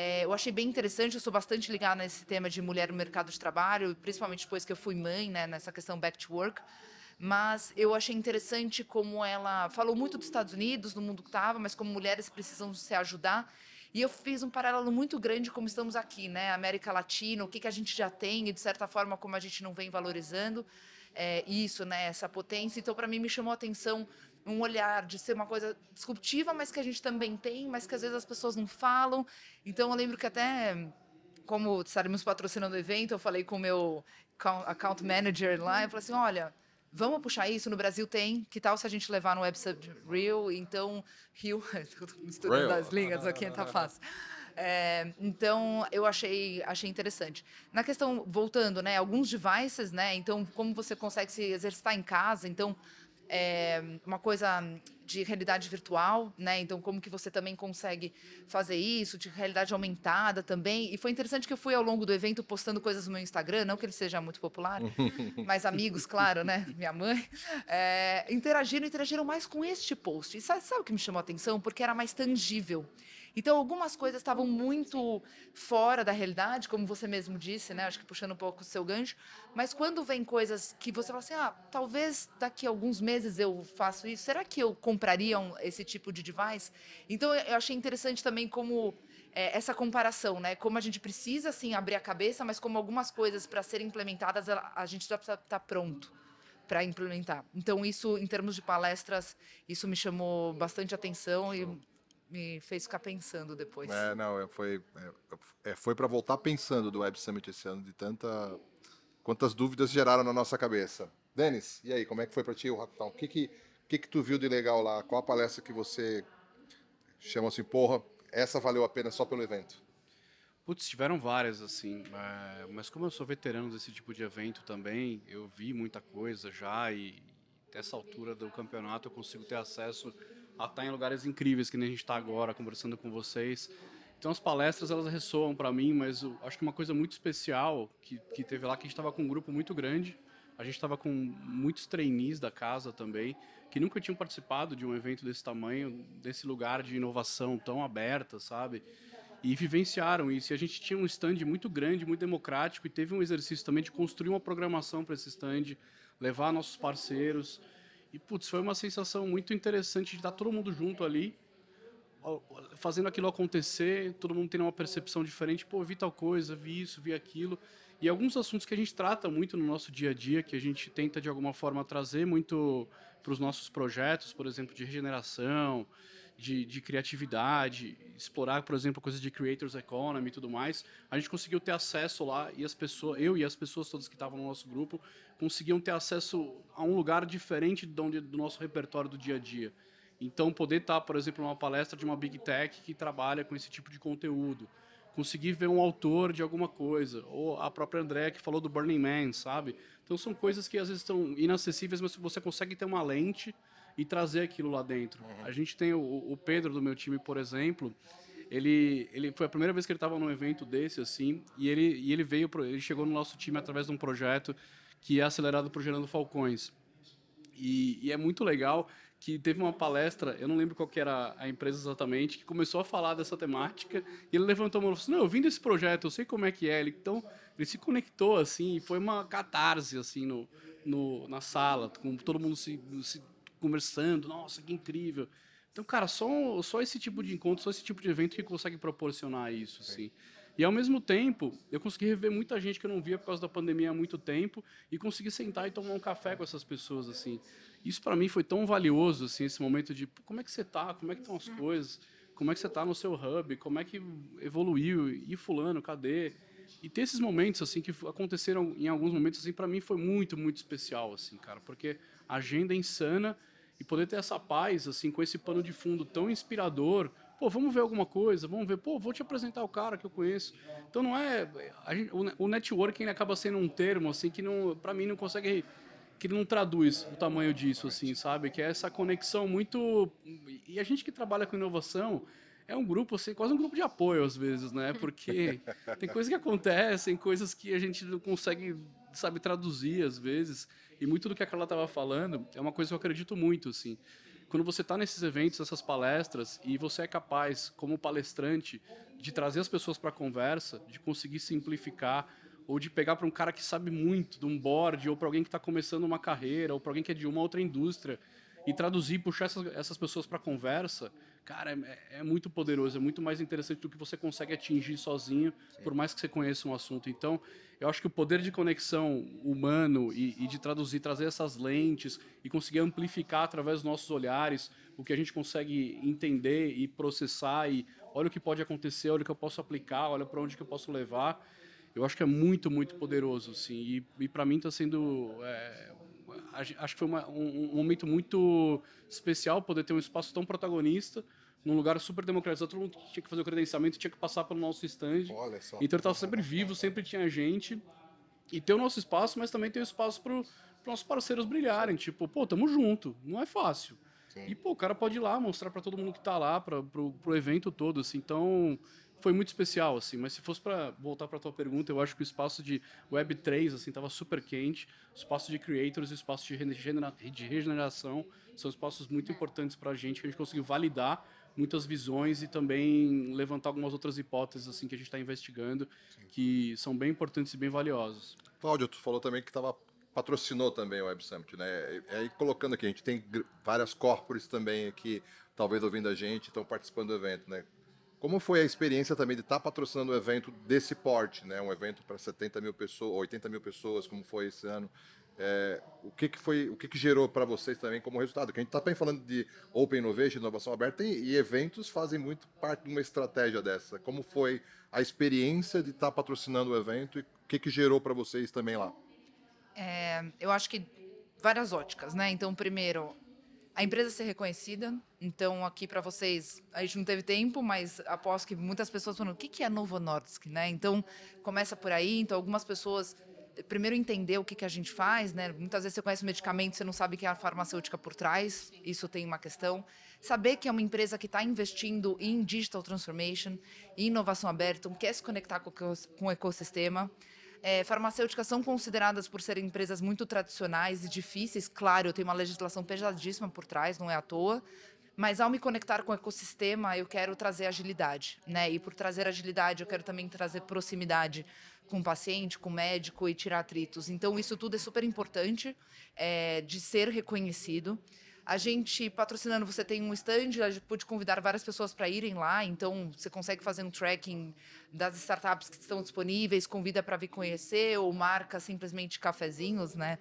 É, eu achei bem interessante, eu sou bastante ligada nesse tema de mulher no mercado de trabalho, principalmente depois que eu fui mãe, né, nessa questão back to work. mas eu achei interessante como ela falou muito dos Estados Unidos, no mundo que estava, mas como mulheres precisam se ajudar. E eu fiz um paralelo muito grande como estamos aqui, né? América Latina, o que, que a gente já tem e, de certa forma, como a gente não vem valorizando é, isso, né? Essa potência. Então, para mim, me chamou a atenção um olhar de ser uma coisa disruptiva, mas que a gente também tem, mas que às vezes as pessoas não falam. Então, eu lembro que até como estaremos patrocinando o evento, eu falei com o meu account manager lá, eu falei assim, olha, vamos puxar isso, no Brasil tem, que tal se a gente levar no Websub Real, então, Rio, misturando as línguas aqui, tá fácil. É, então, eu achei, achei interessante. Na questão, voltando, né, alguns devices, né, então, como você consegue se exercitar em casa, então, é, uma coisa de realidade virtual, né? Então, como que você também consegue fazer isso, de realidade aumentada também. E foi interessante que eu fui ao longo do evento postando coisas no meu Instagram, não que ele seja muito popular, mas amigos, claro, né? Minha mãe, é, interagiram, interagiram mais com este post. E sabe, sabe o que me chamou a atenção? Porque era mais tangível. Então, algumas coisas estavam muito fora da realidade, como você mesmo disse, né? Acho que puxando um pouco o seu gancho. Mas quando vem coisas que você fala assim, ah, talvez daqui a alguns meses eu faço isso, será que eu compraria um, esse tipo de device? Então, eu achei interessante também como é, essa comparação, né? Como a gente precisa, assim, abrir a cabeça, mas como algumas coisas para serem implementadas, a, gente já precisa estar tá pronto para implementar. Então, isso, em termos de palestras, isso me chamou bastante atenção e me fez ficar pensando depois.
É, não, é, foi, é, é foi para voltar pensando do Web Summit esse ano, de tanta. Quantas dúvidas geraram na nossa cabeça. Denis, e aí, como é que foi para ti o Hackathon? O que que, que que tu viu de legal lá? Qual a palestra que você chama assim, porra, essa valeu a pena só pelo evento?
Putz, tiveram várias, assim, é, mas como eu sou veterano desse tipo de evento também, eu vi muita coisa já e dessa altura do campeonato eu consigo ter acesso a estar em lugares incríveis, que nem a gente está agora conversando com vocês. Então as palestras elas ressoam para mim, mas acho que uma coisa muito especial que, que teve lá que a gente estava com um grupo muito grande, a gente estava com muitos trainees da casa também, que nunca tinham participado de um evento desse tamanho, desse lugar de inovação tão aberta, sabe? E vivenciaram isso. E a gente tinha um stand muito grande, muito democrático, e teve um exercício também de construir uma programação para esse stand, levar nossos parceiros. E, putz, foi uma sensação muito interessante de estar todo mundo junto ali, fazendo aquilo acontecer, todo mundo tendo uma percepção diferente. Pô, vi tal coisa, vi isso, vi aquilo. E alguns assuntos que a gente trata muito no nosso dia a dia, que a gente tenta de alguma forma trazer muito para os nossos projetos, por exemplo, de regeneração, de, de, criatividade, explorar, por exemplo, coisas de creators economy e tudo mais, a gente conseguiu ter acesso lá e as pessoas, eu e as pessoas todas que estavam no nosso grupo, conseguiam ter acesso a um lugar diferente do, onde, do nosso repertório do dia a dia. Então, poder estar, por exemplo, numa palestra de uma big tech que trabalha com esse tipo de conteúdo, conseguir ver um autor de alguma coisa, ou a própria André que falou do Burning Man, sabe? Então, são coisas que às vezes estão inacessíveis, mas você consegue ter uma lente e trazer aquilo lá dentro. Uhum. A gente tem o, o, Pedro do meu time, por exemplo, ele, ele foi a primeira vez que ele estava num evento desse assim, e ele, e ele veio, pro, ele chegou no nosso time através de um projeto que é acelerado por Gerando Falcões. E, e, é muito legal que teve uma palestra, eu não lembro qual era a empresa exatamente, que começou a falar dessa temática, e ele levantou a mão e falou assim, não, eu vim desse projeto, eu sei como é que é. Ele, então, ele se conectou, assim, e foi uma catarse, assim, no, no, na sala, com todo mundo se, se conversando, nossa, que incrível. Então, cara, só, só esse tipo de encontro, só esse tipo de evento que consegue proporcionar isso, assim. E ao mesmo tempo, eu consegui rever muita gente que eu não via por causa da pandemia há muito tempo e consegui sentar e tomar um café com essas pessoas, assim. Isso para mim foi tão valioso, assim, esse momento de como é que você tá, como é que estão as coisas, como é que você tá no seu hub, como é que evoluiu, e fulano, cadê? E ter esses momentos, assim, que aconteceram em alguns momentos, assim, para mim foi muito, muito especial, assim, cara, porque a agenda é insana e poder ter essa paz, assim, com esse pano de fundo tão inspirador. Pô, vamos ver alguma coisa, vamos ver, pô, vou te apresentar o cara que eu conheço. Então não é. Gente, o networking acaba sendo um termo, assim, que não, para mim não consegue. que não traduz o tamanho disso, assim, sabe? Que é essa conexão muito. E a gente que trabalha com inovação é um grupo, assim, quase um grupo de apoio às vezes, né? Porque tem coisas que acontecem, coisas que a gente não consegue, sabe, traduzir às vezes. E muito do que a Carla estava falando é uma coisa que eu acredito muito, assim. Quando você está nesses eventos, nessas palestras, e você é capaz, como palestrante, de trazer as pessoas para a conversa, de conseguir simplificar ou de pegar para um cara que sabe muito de um board, ou para alguém que está começando uma carreira, ou para alguém que é de uma outra indústria, e traduzir, puxar essas, essas pessoas para conversa, cara, é, é, muito poderoso, é muito mais interessante do que você consegue atingir sozinho, Sim. por mais que você conheça um assunto. Então, eu acho que o poder de conexão humano e, e, de traduzir, trazer essas lentes e conseguir amplificar através dos nossos olhares o que a gente consegue entender e processar e olha o que pode acontecer, olha o que eu posso aplicar, olha para onde que eu posso levar. Eu acho que é muito, muito poderoso, assim. E, e para mim está sendo é, acho que foi uma, um, um, momento muito especial poder ter um espaço tão protagonista num lugar super democratizado. Todo mundo tinha que fazer o credenciamento, tinha que passar pelo nosso stand. Olha só. Então ele estava sempre vivo, sempre tinha gente. E ter o nosso espaço, mas também ter o espaço para os nossos parceiros brilharem. Tipo, pô, tamo junto. Não é fácil. Sim. E, pô, o cara pode ir lá mostrar para todo mundo que está lá, para o evento todo, assim. Então, foi muito especial, assim. Mas se fosse para voltar para tua pergunta, eu acho que o espaço de Web3, assim, tava super quente. O espaço de creators o espaço de, regenera de regeneração são espaços muito importantes para a gente, que a gente conseguiu validar muitas visões e também levantar algumas outras hipóteses assim que a gente está investigando, Sim. que são bem importantes e bem valiosas.
Cláudio, tu falou também que estava patrocinou também o Web Summit, né? E aí colocando aqui, a gente tem várias corpores também aqui, talvez ouvindo a gente, estão participando do evento, né? Como foi a experiência também de estar tá patrocinando um evento desse porte, né? Um evento para 70 mil pessoas, 80 mil pessoas, como foi esse ano? É, o que, que foi, o que, que gerou para vocês também como resultado? Que a gente está bem falando de Open Innovation, inovação aberta, e, e, eventos fazem muito parte de uma estratégia dessa. Como foi a experiência de estar tá patrocinando o evento e o que, que gerou para vocês também lá?
É, eu acho que várias óticas, né? Então, primeiro, a empresa ser reconhecida. Então, aqui para vocês, a gente não teve tempo, mas aposto que muitas pessoas falam: o que é Novo Nordisk, né? Então, começa por aí. Então, algumas pessoas primeiro entender o que, que a gente faz, né? Muitas vezes você conhece o medicamento, você não sabe que é a farmacêutica por trás, isso tem uma questão. Saber que é uma empresa que está investindo em digital transformation, em inovação aberta, quer se conectar com o ecossistema. É, farmacêuticas são consideradas por serem empresas muito tradicionais e difíceis. Claro, eu tenho uma legislação pesadíssima por trás, não é à toa. Mas ao me conectar com o ecossistema, eu quero trazer agilidade, né? E por trazer agilidade, eu quero também trazer proximidade com o paciente, com o médico e tirar atritos. Então, isso tudo é super importante é, de ser reconhecido. A gente, patrocinando, você tem um stand, a gente pode convidar várias pessoas para irem lá, então você consegue fazer um tracking das startups que estão disponíveis, convida para vir conhecer, ou marca simplesmente cafezinhos, né?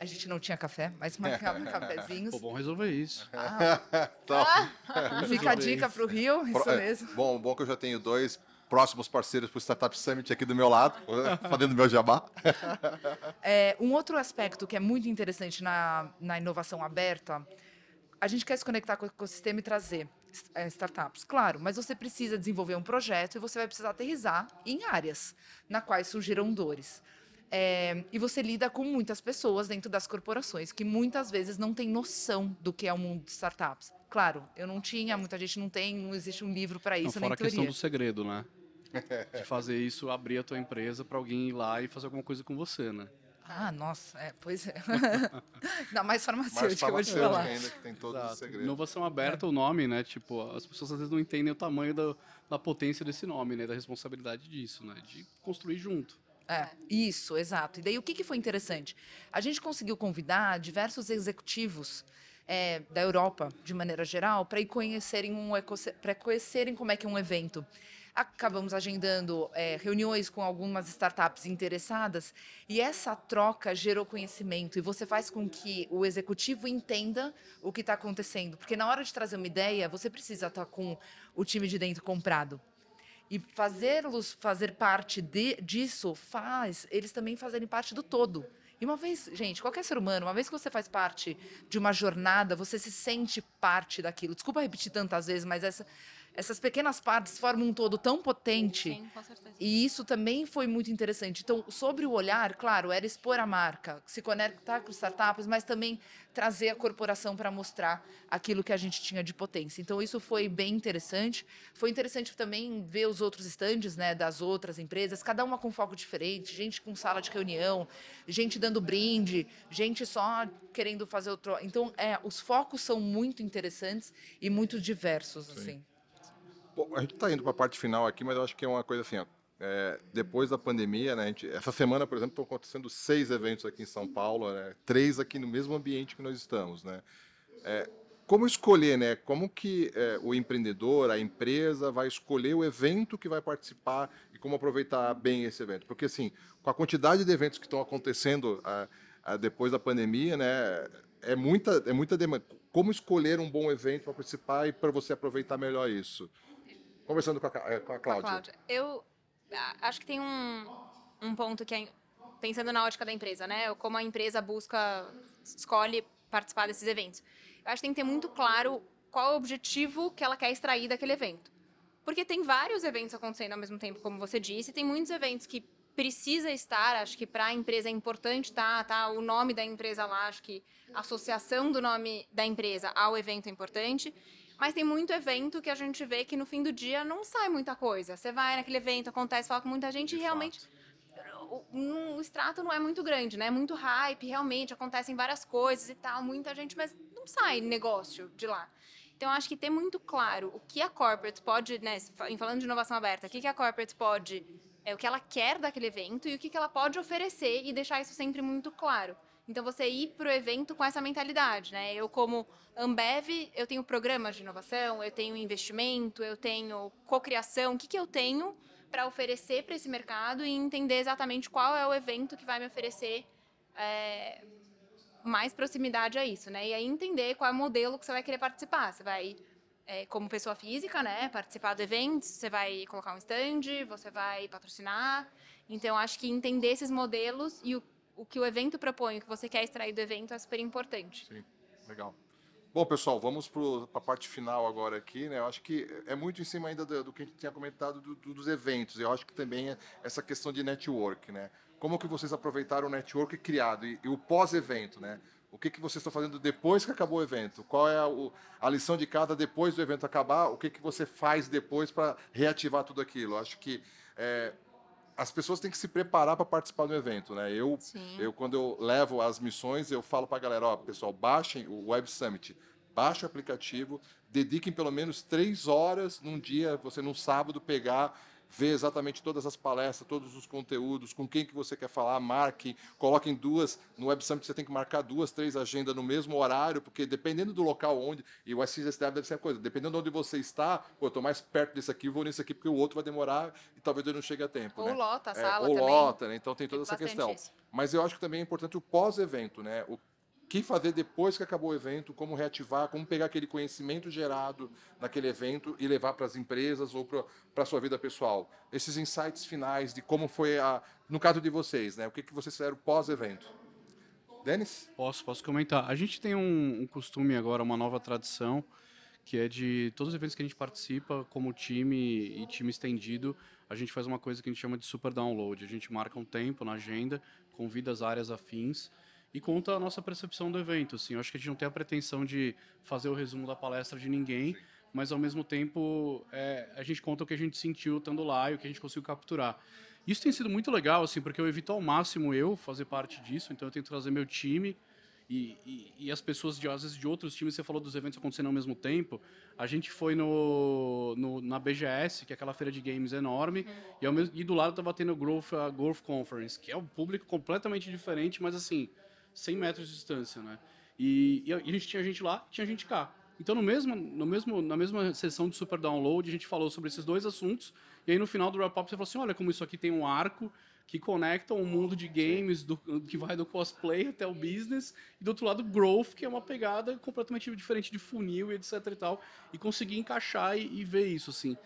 A gente não tinha café, mas marcava cafezinhos.
Pô, bom resolver isso.
Ah. ah. Fica a dica para o Rio, isso é, mesmo.
Bom, bom que eu já tenho dois próximos parceiros para o Startup Summit aqui do meu lado, fazendo meu jabá.
É, um outro aspecto que é muito interessante na, na inovação aberta, a gente quer se conectar com o ecossistema e trazer é, startups, claro, mas você precisa desenvolver um projeto e você vai precisar aterrizar em áreas na quais surgiram dores. É, e você lida com muitas pessoas dentro das corporações que muitas vezes não têm noção do que é o mundo de startups. Claro, eu não tinha, muita gente não tem, não existe um livro para isso.
Não, fora a questão do segredo, né? De fazer isso, abrir a tua empresa para alguém ir lá e fazer alguma coisa com você, né?
Ah, nossa, é, pois é. Ainda mais farmacêutica, eu vou te falar.
ainda que tem todos Exato. os segredos.
Inovação aberta, é. o nome, né? Tipo, as pessoas às vezes não entendem o tamanho da, da potência desse nome, né? Da responsabilidade disso, né? De construir junto.
É, isso, exato. E daí o que, que foi interessante? A gente conseguiu convidar diversos executivos é, da Europa, de maneira geral, para ir conhecerem um para conhecerem como é que é um evento. Acabamos agendando é, reuniões com algumas startups interessadas e essa troca gerou conhecimento e você faz com que o executivo entenda o que está acontecendo. Porque na hora de trazer uma ideia, você precisa estar tá com o time de dentro comprado. E fazê-los fazer parte de, disso faz eles também fazerem parte do todo. E uma vez, gente, qualquer ser humano, uma vez que você faz parte de uma jornada, você se sente parte daquilo. Desculpa repetir tantas vezes, mas essa essas pequenas partes formam um todo tão potente.
Sim, com certeza.
E isso também foi muito interessante. Então, sobre o olhar, claro, era expor a marca, se conectar com startups, mas também trazer a corporação para mostrar aquilo que a gente tinha de potência. Então, isso foi bem interessante. Foi interessante também ver os outros estandes né, das outras empresas, cada uma com foco diferente, gente com sala de reunião, gente dando brinde, gente só querendo fazer outro. Então, é, os focos são muito interessantes e muito diversos, Sim. assim.
A gente está indo para a parte final aqui, mas eu acho que é uma coisa assim, ó, é, depois da pandemia, né, gente, essa semana, por exemplo, estão acontecendo seis eventos aqui em São Paulo, né, três aqui no mesmo ambiente que nós estamos, né. É, como escolher, né? Como que é, o empreendedor, a empresa vai escolher o evento que vai participar e como aproveitar bem esse evento? Porque assim, com a quantidade de eventos que estão acontecendo a, a, depois da pandemia, né? É muita, é muita demanda. Como escolher um bom evento para participar e para você aproveitar melhor isso? Conversando com a, é, com a Cláudia. Cláudia.
Eu acho que tem um, um ponto que é pensando na ótica da empresa, né? Como a empresa busca, escolhe participar desses eventos. Eu acho que tem que ter muito claro qual é o objetivo que ela quer extrair daquele evento. Porque tem vários eventos acontecendo ao mesmo tempo, como você disse, tem muitos eventos que precisa estar, acho que para a empresa é importante tá, tá o nome da empresa lá, acho que a associação do nome da empresa ao evento é importante. Mas tem muito evento que a gente vê que no fim do dia não sai muita coisa. Você vai naquele evento, acontece, fala com muita gente De e realmente o, o, extrato não é muito grande, né? É muito hype, realmente acontecem várias coisas e tal, muita gente, mas não sai negócio de lá. Então, acho que ter muito claro o que a corporate pode, né, falando de inovação aberta, o que a corporate pode, é o que ela quer daquele evento e o que ela pode oferecer e deixar isso sempre muito claro. Então, você ir para o evento com essa mentalidade, né? Eu, como Ambev, eu tenho programas de inovação, eu tenho investimento, eu tenho cocriação. O que, que eu tenho para oferecer para esse mercado e entender exatamente qual é o evento que vai me oferecer é, mais proximidade a isso, né? E aí entender qual é o modelo que você vai querer participar. Você vai, é, como pessoa física, né, participar do evento, você vai colocar um stand, você vai patrocinar. Então, acho que entender esses modelos e o, o que o evento propõe, o que você quer extrair do evento é super importante.
Sim, legal. Bom, pessoal, vamos para a parte final agora aqui. Né? Eu acho que é muito em cima ainda do, do que a gente tinha comentado do, do, dos eventos. Eu acho que também é essa questão de network, né? como que vocês aproveitaram o network criado e, e o pós-evento, né? O que, que vocês estão fazendo depois que acabou o evento? Qual é a, o, a lição de cada depois do evento acabar? O que, que você faz depois para reativar tudo aquilo? Acho que é, as pessoas têm que se preparar para participar do evento, né? Eu, eu quando eu levo as missões, eu falo para a galera, ó, pessoal, baixem o Web Summit, baixe o aplicativo, dediquem pelo menos três horas num dia, você num sábado pegar ver exatamente todas as palestras, todos os conteúdos, com quem que você quer falar, marque, coloquem duas, no Web Summit você tem que marcar duas, três agendas no mesmo horário, porque dependendo do local onde, e o SXSW deve ser a coisa, dependendo de onde você está, pô, eu estou mais perto desse aqui, vou nesse aqui, porque o outro vai demorar e talvez eu não chegue a tempo.
Ou
né?
lota a sala
é,
ou
também. lota, né? Então tem toda tem essa questão. Isso. Mas eu acho que também é importante o pós-evento, né? O que fazer depois que acabou o evento, como reativar, como pegar aquele conhecimento gerado naquele evento e levar para as empresas ou para a sua vida pessoal. Esses insights finais de como foi a, no caso de vocês, né? O que, que vocês fizeram pós-evento? Denis?
Posso, posso comentar. A gente tem um, um costume agora, uma nova tradição, que é de todos os eventos que a gente participa, como time e time estendido, a gente faz uma coisa que a gente chama de super download. A gente marca um tempo na agenda, convida as áreas afins e conta a nossa percepção do evento. Assim, eu acho que a gente não tem a pretensão de fazer o resumo da palestra de ninguém, mas ao mesmo tempo é, a gente conta o que a gente sentiu estando lá e o que a gente conseguiu capturar. Isso tem sido muito legal, assim, porque eu evito ao máximo eu fazer parte disso, então eu tento trazer meu time e, e, e, as pessoas de às vezes de outros times. Você falou dos eventos acontecendo ao mesmo tempo. A gente foi no, no na BGS, que é aquela feira de games enorme, e, mesmo, e do lado estava tendo o Growth, a Growth Conference, que é um público completamente diferente, mas assim 100 metros de distância, né? E, e, a gente tinha gente lá, tinha gente cá. Então, no mesmo, no mesmo, na mesma sessão de super download, a gente falou sobre esses dois assuntos. E aí, no final do wrap-up, você falou assim: olha como isso aqui tem um arco que conecta o mundo de games, do, que vai do cosplay até o business, e do outro lado, growth, que é uma pegada completamente diferente de funil e etc e tal. E conseguir encaixar e, e ver isso, assim.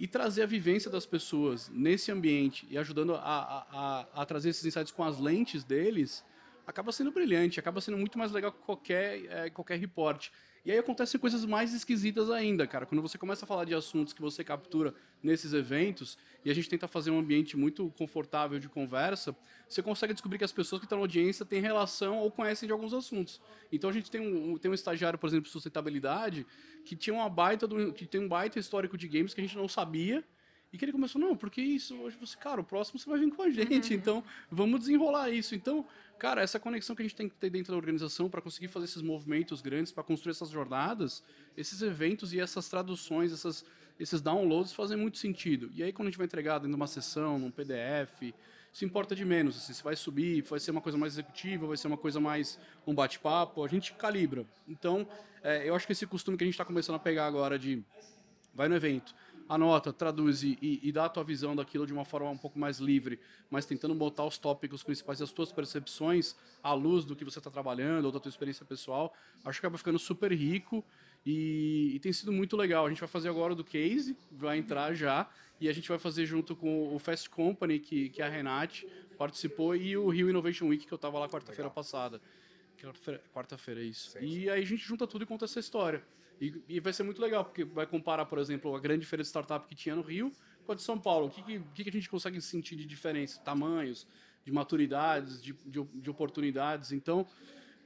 E trazer a vivência das pessoas nesse ambiente e ajudando a, a, a, a trazer esses insights com as lentes deles acaba sendo brilhante, acaba sendo muito mais legal que qualquer, é, qualquer reporte. E aí acontecem coisas mais esquisitas ainda, cara. Quando você começa a falar de assuntos que você captura nesses eventos, e a gente tenta fazer um ambiente muito confortável de conversa, você consegue descobrir que as pessoas que estão na audiência têm relação ou conhecem de alguns assuntos. Então a gente tem um, tem um estagiário, por exemplo, de sustentabilidade, que tinha uma baita do, que tem um baita histórico de games que a gente não sabia, e que ele começou, não, porque isso? Hoje você, cara, o próximo você vai vir com a gente, uhum. então vamos desenrolar isso. Então, cara, essa conexão que a gente tem que ter dentro da organização para conseguir fazer esses movimentos grandes, para construir essas jornadas, esses eventos e essas traduções, essas, esses downloads fazem muito sentido. E aí, quando a gente vai entregar dentro de uma sessão, num PDF, isso importa de menos. Assim, se vai subir, vai ser uma coisa mais executiva, vai ser uma coisa mais um bate-papo, a gente calibra. Então, é, eu acho que esse costume que a gente está começando a pegar agora de vai no evento, anota, traduz e, e, dá a tua visão daquilo de uma forma um pouco mais livre, mas tentando botar os tópicos principais das tuas percepções à luz do que você está trabalhando ou da tua experiência pessoal, acho que acaba ficando super rico e, e, tem sido muito legal. A gente vai fazer agora do case, vai entrar já, e a gente vai fazer junto com o Fast Company, que, que a Renate participou, e o Rio Innovation Week, que eu estava lá quarta-feira passada. Quarta-feira, é isso. Sim, sim. E aí a gente junta tudo e conta essa história. E, e, vai ser muito legal, porque vai comparar, por exemplo, a grande feira de startup que tinha no Rio com a de São Paulo. O que, que, que a gente consegue sentir de diferença? Tamanhos, de maturidades, de, de, de, oportunidades. Então,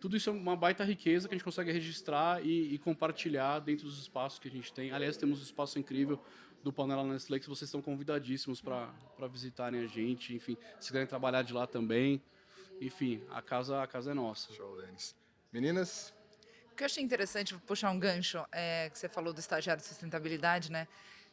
tudo isso é uma baita riqueza que a gente consegue registrar e, e compartilhar dentro dos espaços que a gente tem. Aliás, temos um espaço incrível do Panela Nestlé que vocês estão convidadíssimos para visitarem a gente. Enfim, se quiserem trabalhar de lá também. Enfim, a casa, a casa é nossa.
Show, Denis. Meninas,
o que eu achei interessante, puxar um gancho, é, que você falou do estagiário de sustentabilidade, né?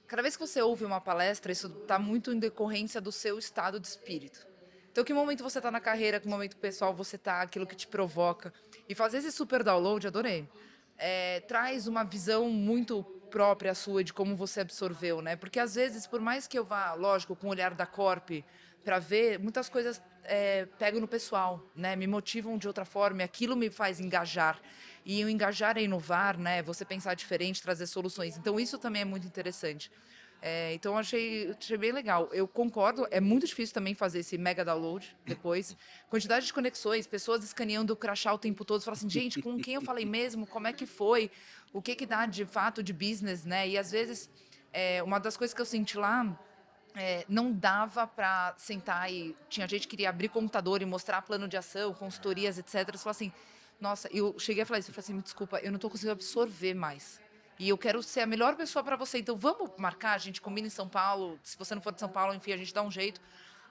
Cada vez que você ouve uma palestra, isso está muito em decorrência do seu estado de espírito. Então, que momento você está na carreira, que momento pessoal você está, aquilo que te provoca. E fazer esse super download, adorei. É, traz uma visão muito própria sua de como você absorveu, né? Porque às vezes, por mais que eu vá, lógico, com o olhar da Corp para ver, muitas coisas é, pego no pessoal, né? Me motivam de outra forma, e aquilo me faz engajar. E o engajar é inovar, né? Você pensar diferente, trazer soluções. Então isso também é muito interessante. É, então achei, achei bem legal. Eu concordo, é muito difícil também fazer esse mega download depois. Quantidade de conexões, pessoas escaneando o crachá o tempo todo, falam assim, gente, com quem eu falei mesmo? Como é que foi? O que que dá de fato de business, né? E às vezes, é, uma das coisas que eu senti lá é, não dava para sentar e tinha gente que queria abrir computador e mostrar plano de ação, consultorias, etc. Você fala assim, nossa, eu cheguei a falar isso, eu falei assim, me desculpa, eu não estou conseguindo absorver mais. E eu quero ser a melhor pessoa para você. Então vamos marcar, a gente combina em São Paulo. Se você não for de São Paulo, enfim, a gente dá um jeito.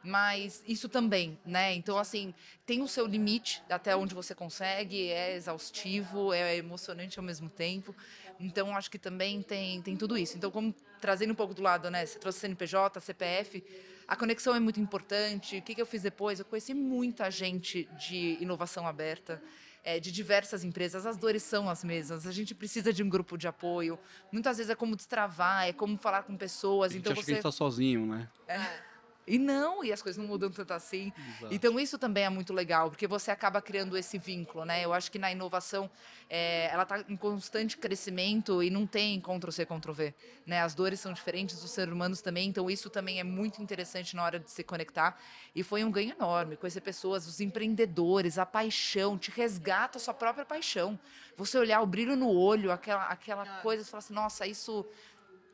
Mas isso também, né? Então, assim, tem o seu limite até onde você consegue, é exaustivo, é emocionante ao mesmo tempo. Então, acho que também tem, tem tudo isso. Então, como trazendo um pouco do lado, né? Você trouxe CNPJ, CPF, a conexão é muito importante. O que, que eu fiz depois? Eu conheci muita gente de inovação aberta é, de diversas empresas, as dores são as mesmas. A gente precisa de um grupo de apoio. Muitas vezes é como destravar, é como falar com pessoas.
A gente
então
acha
você
que a gente está sozinho, né?
É. E não, e as coisas não mudam tanto assim. Exato. Então isso também é muito legal, porque você acaba criando esse vínculo, né? Eu acho que na inovação é, ela está em constante crescimento e não tem Ctrl-C, Ctrl-V, né? As dores são diferentes dos seres humanos também, então isso também é muito interessante na hora de se conectar. E foi um ganho enorme, conhecer pessoas, os empreendedores, a paixão, te resgata a sua própria paixão. Você olhar o brilho no olho, aquela, aquela ah. coisa, você fala assim, nossa, isso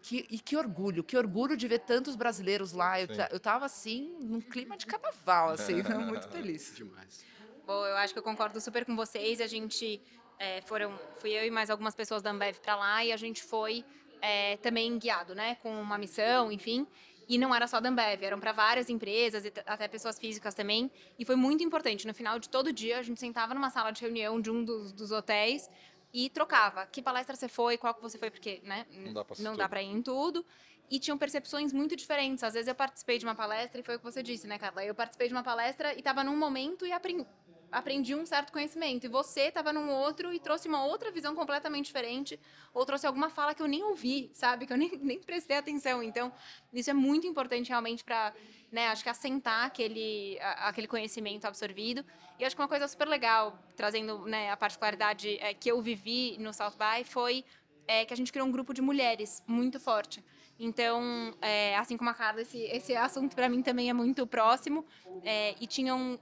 que, e que orgulho, que orgulho de ver tantos brasileiros lá. Eu, eu tava assim, num clima de carnaval, assim, muito feliz.
Demais.
Bom, eu acho que eu concordo super com vocês. A gente é, foram, fui eu e mais algumas pessoas da Ambev para lá e a gente foi é, também guiado, né, com uma missão, enfim. E não era só da Ambev, eram para várias empresas e até pessoas físicas também. E foi muito importante. No final de todo dia, a gente sentava numa sala de reunião de um dos, dos hotéis e trocava. Que palestra você foi, qual que você foi, porque, né? Não dá pra, não dá pra ir em tudo. E tinham percepções muito diferentes. Às vezes eu participei de uma palestra e foi o que você disse, né, Carla? Eu participei de uma palestra e estava num momento e aprendi, aprendi um certo conhecimento. E você estava num outro e trouxe uma outra visão completamente diferente. Ou trouxe alguma fala que eu nem ouvi, sabe? Que eu nem, nem prestei atenção. Então, isso é muito importante realmente para né, acho que assentar aquele, aquele conhecimento absorvido. E acho que uma coisa super legal, trazendo né, a particularidade é, que eu vivi no South By, foi é, que a gente criou um grupo de mulheres muito forte. Então, é, assim como a Carla, esse, esse assunto para mim também é muito próximo. É, e tinham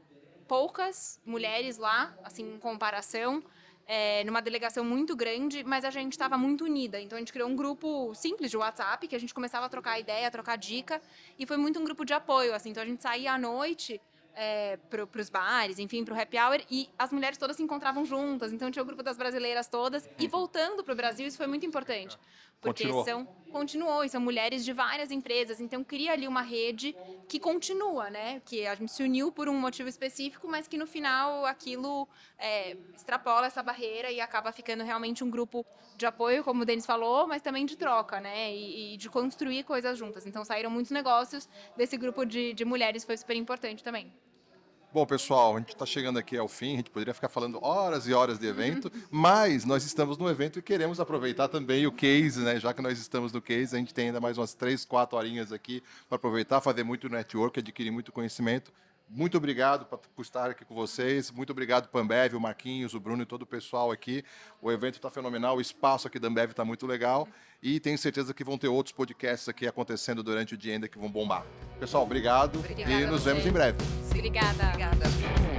poucas mulheres lá, assim, em comparação é, numa delegação muito grande, mas a gente estava muito unida. Então a gente criou um grupo simples de WhatsApp, que a gente começava a trocar ideia, a trocar dica, e foi muito um grupo de apoio. Assim, então a gente saía à noite é, para os bares, enfim, para o happy hour, e as mulheres todas se encontravam juntas. Então tinha o grupo das brasileiras todas. E voltando para o Brasil, isso foi muito importante. Porque
Continuou.
são continuou, e são mulheres de várias empresas, então cria ali uma rede que continua, né? Que a gente se uniu por um motivo específico, mas que no final aquilo é, extrapola essa barreira e acaba ficando realmente um grupo de apoio, como o Denis falou, mas também de troca, né? E, e de construir coisas juntas. Então saíram muitos negócios desse grupo de, de mulheres, foi super importante também.
Bom, pessoal, a gente está chegando aqui ao fim, a gente poderia ficar falando horas e horas de evento, mas nós estamos no evento e queremos aproveitar também o case, né? Já que nós estamos no case, a gente tem ainda mais umas três, quatro horinhas aqui para aproveitar, fazer muito network, adquirir muito conhecimento. Muito obrigado por estar aqui com vocês. Muito obrigado, Pambev, o Marquinhos, o Bruno e todo o pessoal aqui. O evento está fenomenal, o espaço aqui da Ambev está muito legal. E tenho certeza que vão ter outros podcasts aqui acontecendo durante o dia ainda que vão bombar. Pessoal, obrigado
Obrigada
e nos vemos em breve.
Obrigada.
Obrigada.